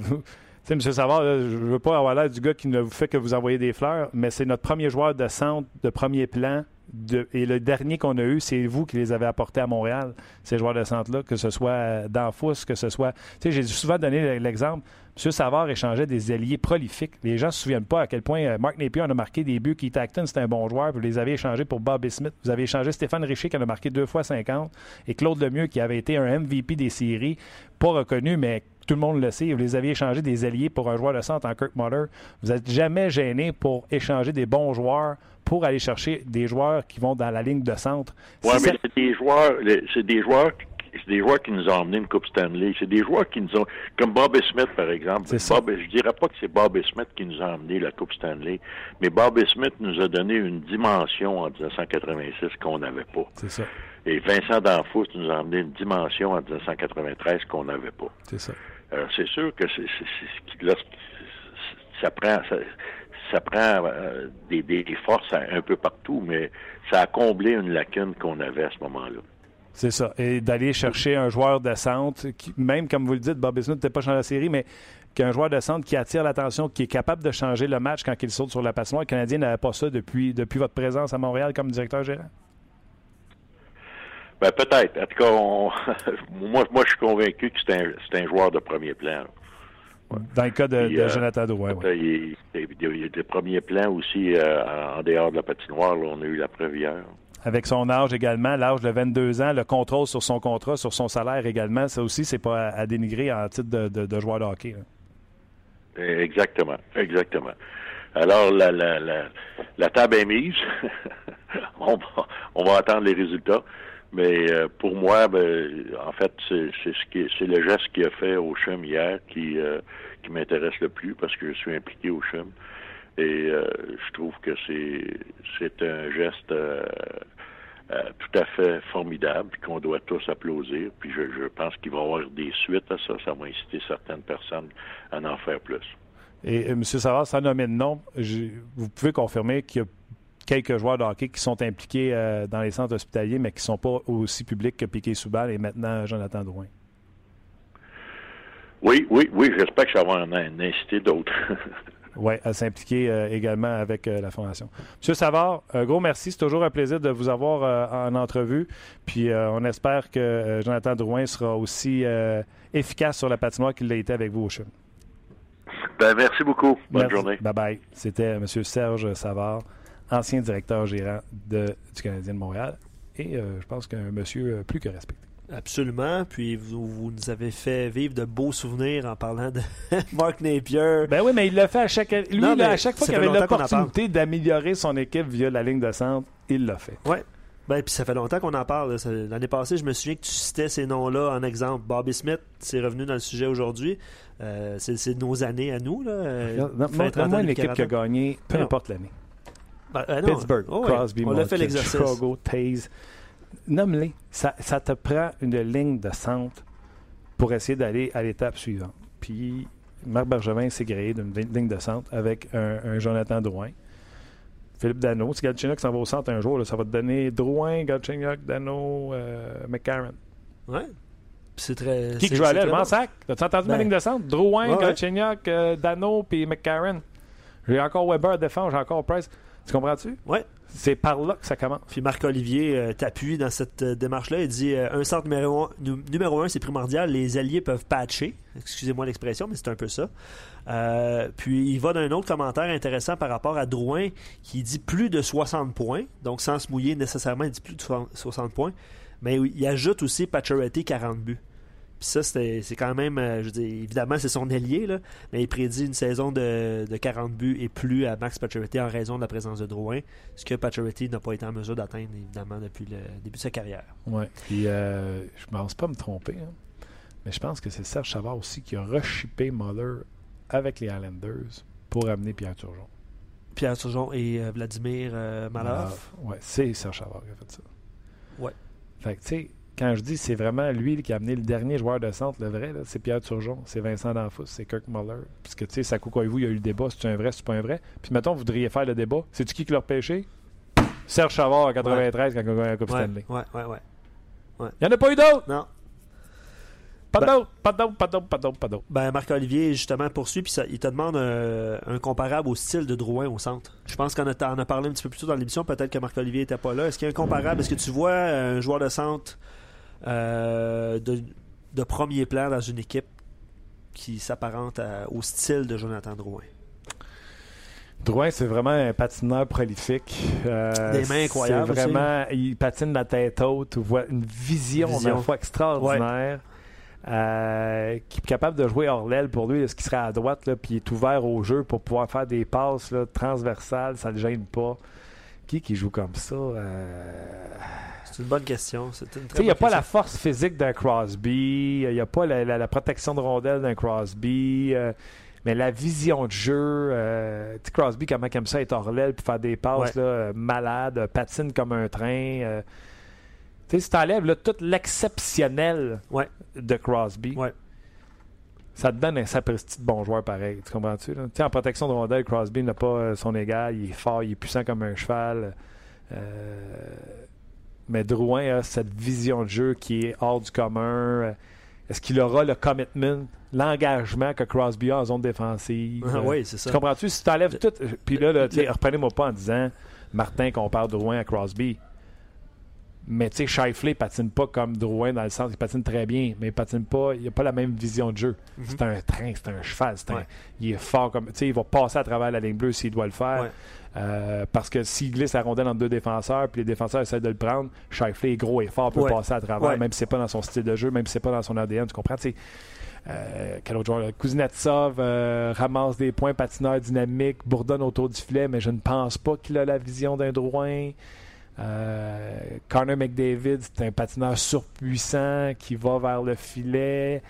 sais, M. Savard, je veux pas avoir l'air du gars qui ne vous fait que vous envoyer des fleurs, mais c'est notre premier joueur de centre de premier plan et le dernier qu'on a eu, c'est vous qui les avez apportés à Montréal, ces joueurs de centre-là, que ce soit d'Anfous, que ce soit. Tu sais, j'ai souvent donné l'exemple. M. Savard échangeait des alliés prolifiques. Les gens ne se souviennent pas à quel point euh, Mark Napier en a marqué des buts. Keith Acton, c'était un bon joueur. Vous les avez échangés pour Bobby Smith. Vous avez échangé Stéphane Richer qui en a marqué deux fois 50. Et Claude Lemieux qui avait été un MVP des séries. Pas reconnu, mais tout le monde le sait, vous les aviez échangé des alliés pour un joueur de centre en Kirk Muller. Vous n'êtes jamais gêné pour échanger des bons joueurs pour aller chercher des joueurs qui vont dans la ligne de centre. Oui, mais c'est des joueurs, c'est des joueurs c'est des joueurs qui nous ont emmené une Coupe Stanley. C'est des joueurs qui nous ont, comme Bob Smith, par exemple. Bob, je dirais pas que c'est Bob Smith qui nous a emmené la Coupe Stanley, mais Bob Smith nous a donné une dimension en 1986 qu'on n'avait pas. C'est ça. Et Vincent D'Anfous nous a emmené une dimension en 1993 qu'on n'avait pas. C'est ça. Alors, c'est sûr que c'est, ça prend, ça, prend euh, des, des, forces un peu partout, mais ça a comblé une lacune qu'on avait à ce moment-là. C'est ça. Et d'aller chercher un joueur de centre, qui, même comme vous le dites, Bob Smith n'était pas dans la série, mais qu'un joueur de centre qui attire l'attention, qui est capable de changer le match quand il saute sur la passoire. Le Canadien n'avait pas ça depuis, depuis votre présence à Montréal comme directeur gérant? Ben, peut-être. En tout cas, <laughs> moi, moi, je suis convaincu que c'est un, un, joueur de premier plan. Dans le cas de, de euh, Jonathan Drouin, oui. Il, y a des premiers plans aussi euh, en dehors de la patinoire. Là, on a eu la preuve hier avec son âge également, l'âge de 22 ans, le contrôle sur son contrat, sur son salaire également, ça aussi, c'est pas à, dénigrer en titre de, joueur de hockey. Exactement, exactement. Alors, la, la, la, la table est mise. <laughs> on, va, on va attendre les résultats. Mais euh, pour moi, ben, en fait, c'est ce qui c'est le geste qu'il a fait au CHUM hier qui, euh, qui m'intéresse le plus parce que je suis impliqué au CHUM. Et euh, je trouve que c'est un geste euh, euh, tout à fait formidable qu'on doit tous applaudir. Puis je, je pense qu'il va y avoir des suites à ça. Ça va inciter certaines personnes à en faire plus. Et M. Savard, sans nommer de nom, vous pouvez confirmer qu'il y a quelques joueurs de hockey qui sont impliqués dans les centres hospitaliers, mais qui ne sont pas aussi publics que Piquet Soubal et maintenant Jonathan Drouin. Oui, oui, oui, j'espère que ça va en inciter d'autres. <laughs> Oui, à s'impliquer euh, également avec euh, la formation. Monsieur Savard, un gros merci. C'est toujours un plaisir de vous avoir euh, en entrevue. Puis on espère que Jonathan Drouin sera aussi efficace sur la patinoire qu'il l'a été avec vous au CHUM. Ben, merci beaucoup. Bonne journée. Bye bye. C'était M. Serge Savard, ancien directeur gérant de, du Canadien de Montréal. Et je pense qu'un monsieur plus que respecté. Absolument. Puis vous, nous avez fait vivre de beaux souvenirs en parlant de <laughs> Mark Napier. Ben oui, mais il l'a fait à chaque. Lui, à chaque fois qu'il avait l'opportunité d'améliorer son équipe via la ligne de centre, il l'a fait. Oui. Ben, puis ça fait longtemps qu'on en parle. L'année passée, je me souviens que tu citais ces noms-là en exemple. Bobby Smith, c'est revenu dans le sujet aujourd'hui. Euh, c'est nos années à nous. Là. Euh, moi une équipe qui a gagné, peu importe l'année. Ben, euh, Pittsburgh, oh, Crosby, on fait Chicago, Taze nomme-les. Ça, ça, te prend une ligne de centre pour essayer d'aller à l'étape suivante. Puis Marc Bergevin s'est créé d'une ligne de centre avec un, Jonathan Drouin. Philippe Dano. Si Galchenyuk s'en va au centre un jour, ça va te donner Drouin, Galchenyuk, Dano, euh, McCarron. Ouais. C'est très. Qui joue à l'aile? Mansac? As-tu entendu ma ben, ligne de centre? Drouin, ouais, euh, Dano, puis McCarron. J'ai encore Weber à défendre, j'ai encore Price. Tu comprends-tu? Oui. C'est par là que ça commence. Puis Marc-Olivier euh, t'appuie dans cette euh, démarche-là. Il dit euh, un centre numéro un, numéro un, c'est primordial. Les alliés peuvent patcher. Excusez-moi l'expression, mais c'est un peu ça. puis il va d'un autre commentaire intéressant par rapport à Drouin qui dit plus de 60 points. Donc sans se mouiller nécessairement, il dit plus de 60 points. Mais il ajoute aussi Pacioretty 40 buts ça, c'est quand même, euh, je veux dire, évidemment, c'est son ailier, là, mais il prédit une saison de, 40 buts et plus à Max Pacioretty en raison de la présence de Drouin, ce que Pacioretty n'a pas été en mesure d'atteindre, évidemment, depuis le début de sa carrière. Oui, puis euh, je ne pense pas me tromper, hein, mais je pense que c'est Serge Chavard aussi qui a rechippé Muller avec les Islanders pour amener Pierre Turgeon. Pierre Turgeon et euh, Vladimir euh, Oui, c'est Serge Chavard qui a fait ça. Oui. Fait que, tu sais, quand je dis c'est vraiment lui qui a amené le dernier joueur de centre, le vrai, c'est Pierre Turgeon, c'est Vincent Danfous, c'est Kirk Muller. Puisque, tu sais, ça vous, il y a eu le débat, c'est un vrai, c'est pas un vrai. Puis, mettons, vous voudriez faire le débat. C'est-tu qui qui l'a repêché? Serge Chavard en 93 quand il a gagné la Coupe Stanley. Ouais, ouais, ouais. Il n'y en a pas eu d'autres? Non. Pas ben, d'autres, pas d'autres, pas d'autres, pas d'autres, pas d'autres. Ben, Marc-Olivier, justement, poursuit, puis il te demande un, comparable au style de Drouin au centre. Je pense qu'on a, a parlé un petit peu plus tôt dans l'émission, peut-être que Marc-Olivier n'était pas là. Est-ce qu'il y a un comparable? Est-ce que tu vois un joueur de centre euh, de, premier plan dans une équipe qui s'apparente au style de Jonathan Drouin. Drouin, c'est vraiment un patineur prolifique. Euh, Des mains incroyables. Vraiment, il patine la tête haute, voit une vision, vision. fois extraordinaire. euh, qui est capable de jouer hors l'aile pour lui, est-ce qu'il serait à droite, là, puis il est ouvert au jeu pour pouvoir faire des passes là, transversales, ça ne le gêne pas. Qui qui joue comme ça? Euh, C'est une bonne question. Il n'y a pas la force physique d'un Crosby, il n'y a pas la, la- la protection de rondelle d'un Crosby, euh, mais la vision de jeu. euh, tu sais, Crosby, comment aime ça hors l'aile puis faire des passes Ouais. là, euh, malades, euh, patine comme un train. euh. tu sais, si tu enlèves tout l'exceptionnel Ouais. de Crosby, Ouais. Ça te donne un sapristi de bon joueur pareil. Tu comprends-tu? en protection de rondelle, Crosby n'a pas euh, son égal. Il est fort, il est puissant comme un cheval. Euh, mais Drouin a cette vision de jeu qui est hors du commun. Euh, Est-ce qu'il aura le commitment, l'engagement que Crosby a en zone défensive? Ah oui, c'est ça. Tu comprends-tu? Si tu enlèves tout. Puis là, là, reprenez-moi pas en disant Martin compare Drouin à Crosby. Mais tu sais, Shifley patine pas comme Drouin dans le sens il patine très bien, mais il patine pas, il a pas la même vision de jeu. Mhm. C'est un train, c'est un cheval, c'est un- il est fort comme. Tu sais, il va passer à travers la ligne bleue s'il doit le faire. Ouais. Euh, parce que s'il glisse la rondelle entre deux défenseurs, puis les défenseurs essaient de le prendre, Shifley est gros et fort, peut Ouais. passer à travers, même si c'est pas dans son style de jeu, même si c'est pas dans son ADN, tu comprends? Tu sais, euh, quel autre joueur? Kuznetsov euh, ramasse des points, patineur dynamique, bourdonne autour du filet, mais je ne pense pas qu'il a la vision d'un Drouin. Euh, Connor McDavid, c'est un patineur surpuissant qui va vers le filet.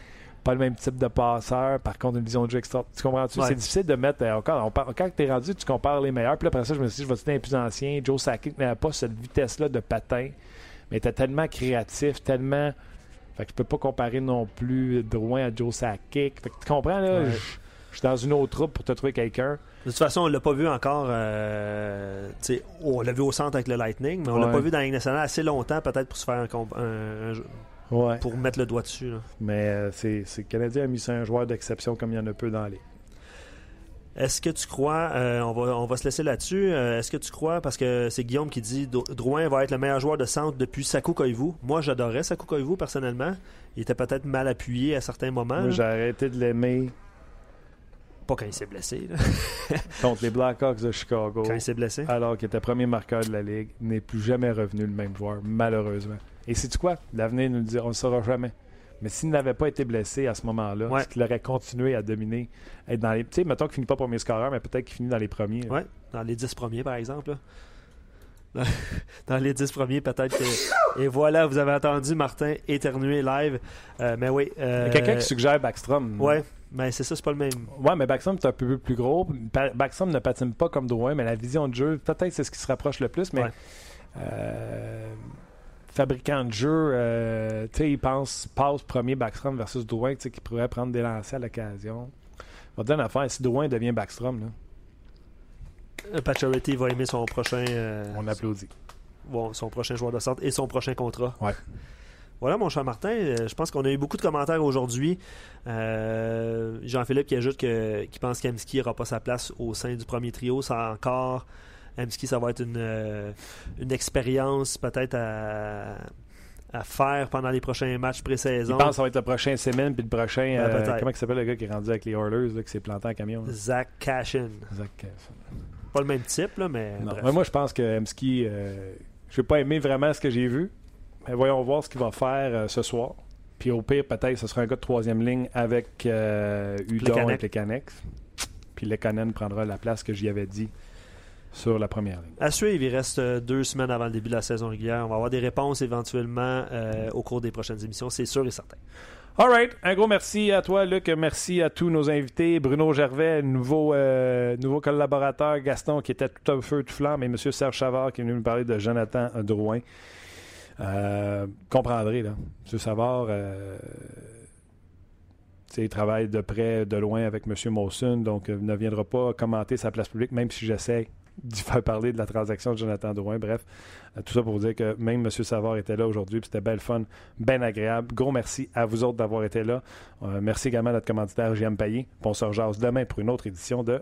Pas le même type de passeur. Par contre, une vision de jeu extra. Tu comprends-tu? Ouais. C'est difficile de mettre. euh, encore, on quand tu es rendu, tu compares les meilleurs. Puis après ça, je me suis dit, je vais citer un plus ancien. Joe Sakic n'avait pas cette vitesse-là de patin, mais était tellement créatif, tellement. Fait que je peux pas comparer non plus Drouin à Joe Sakic. Fait que tu comprends, là? Ouais. Je je suis dans une autre troupe pour te trouver quelqu'un. De toute façon, on l'a pas vu encore. euh, on l'a vu au centre avec le Lightning, mais on l'a Ouais. pas vu dans la Ligue nationale assez longtemps, peut-être pour se faire un, comp- un- un jeu- Ouais. pour mettre le doigt dessus. là. Mais euh, c'est, c'est- le Canadien a mis ça un joueur d'exception comme il y en a peu dans les. Est-ce que tu crois, euh, on, va, on va se laisser là-dessus, euh, est-ce que tu crois, parce que c'est Guillaume qui dit Dro- Drouin va être le meilleur joueur de centre depuis Sakou Koivu. Moi, j'adorais Sakou Koivu personnellement. Il était peut-être mal appuyé à certains moments. Moi, j'ai arrêté de l'aimer Pas quand il s'est blessé. là. <laughs> contre les Blackhawks de Chicago, Quand il s'est blessé. alors qu'il était premier marqueur de la Ligue, n'est plus jamais revenu le même joueur, malheureusement. Et c'est quoi? L'avenir nous le dit, on ne le saura jamais. Mais s'il n'avait pas été blessé à ce moment-là, Ouais. est-ce qu'il aurait continué à dominer, être dans les. Tu sais, mettons qu'il finit pas premier scoreur, mais peut-être qu'il finit dans les premiers. Ouais, dans les 10 premiers, par exemple. là. Dans- <laughs> les 10 premiers, peut-être que. <laughs> Et voilà, vous avez entendu Martin éternuer live. Euh, mais oui. Il y euh, a quelqu'un qui suggère Backstrom. Ouais, mais c'est ça, c'est pas le même. Ouais, mais Backstrom est un peu plus gros. Backstrom ne patine pas comme Drouin, mais la vision de jeu, peut-être c'est ce qui se rapproche le plus, mais Ouais. euh, fabricant de jeu, euh, tu sais, il pense passe premier Backstrom versus Drouin, tu sais, qui pourrait prendre des lancers à l'occasion. On va te dire une affaire, si Drouin devient Backstrom, là, Euh, Pacioretty va aimer son prochain. euh, on applaudit. bon, son prochain joueur de centre et son prochain contrat. Ouais. Voilà, mon cher Martin. euh, Je pense qu'on a eu beaucoup de commentaires aujourd'hui. Euh, Jean-Philippe qui ajoute que, qui pense qu'Emski n'aura pas sa place au sein du premier trio. Ça encore. Emski, ça va être une, euh, une expérience peut-être à, à faire pendant les prochains matchs pré-saison. pense que ça va être le prochain Semen, puis le prochain. Ouais, euh, comment il s'appelle le gars qui est rendu avec les Oilers, là, qui s'est planté en camion là? Zach Cashin. Zach, euh, Pas le même type, là, mais. Non. bref. Mais moi, je pense que Emski, euh, je n'ai pas aimé vraiment ce que j'ai vu. Mais voyons voir ce qu'il va faire euh, ce soir. Puis au pire, peut-être, ce sera un gars de troisième ligne avec euh, Udon et Plekanec. Puis Lekanen prendra la place que j'y avais dit sur la première ligne. À suivre, il reste euh, deux semaines avant le début de la saison régulière. On va avoir des réponses éventuellement euh, au cours des prochaines émissions, c'est sûr et certain. All right. Un gros merci à toi, Luc. Merci à tous nos invités. Bruno Gervais, nouveau, euh, nouveau collaborateur. Gaston, qui était tout un feu, tout flamme. Et M. Serge Chavard, qui est venu nous parler de Jonathan Drouin. Euh, comprendrez, là. M. Savard, euh, il travaille de près, de loin avec M. Mawson, donc euh, ne viendra pas commenter sa place publique, même si j'essaie d'y <laughs> faire parler de la transaction de Jonathan Drouin. Bref, tout ça pour vous dire que même M. Savard était là aujourd'hui, c'était belle fun, bien agréable. Gros merci à vous autres d'avoir été là. Merci également à notre commanditaire Payé. Puis On se demain pour une autre édition de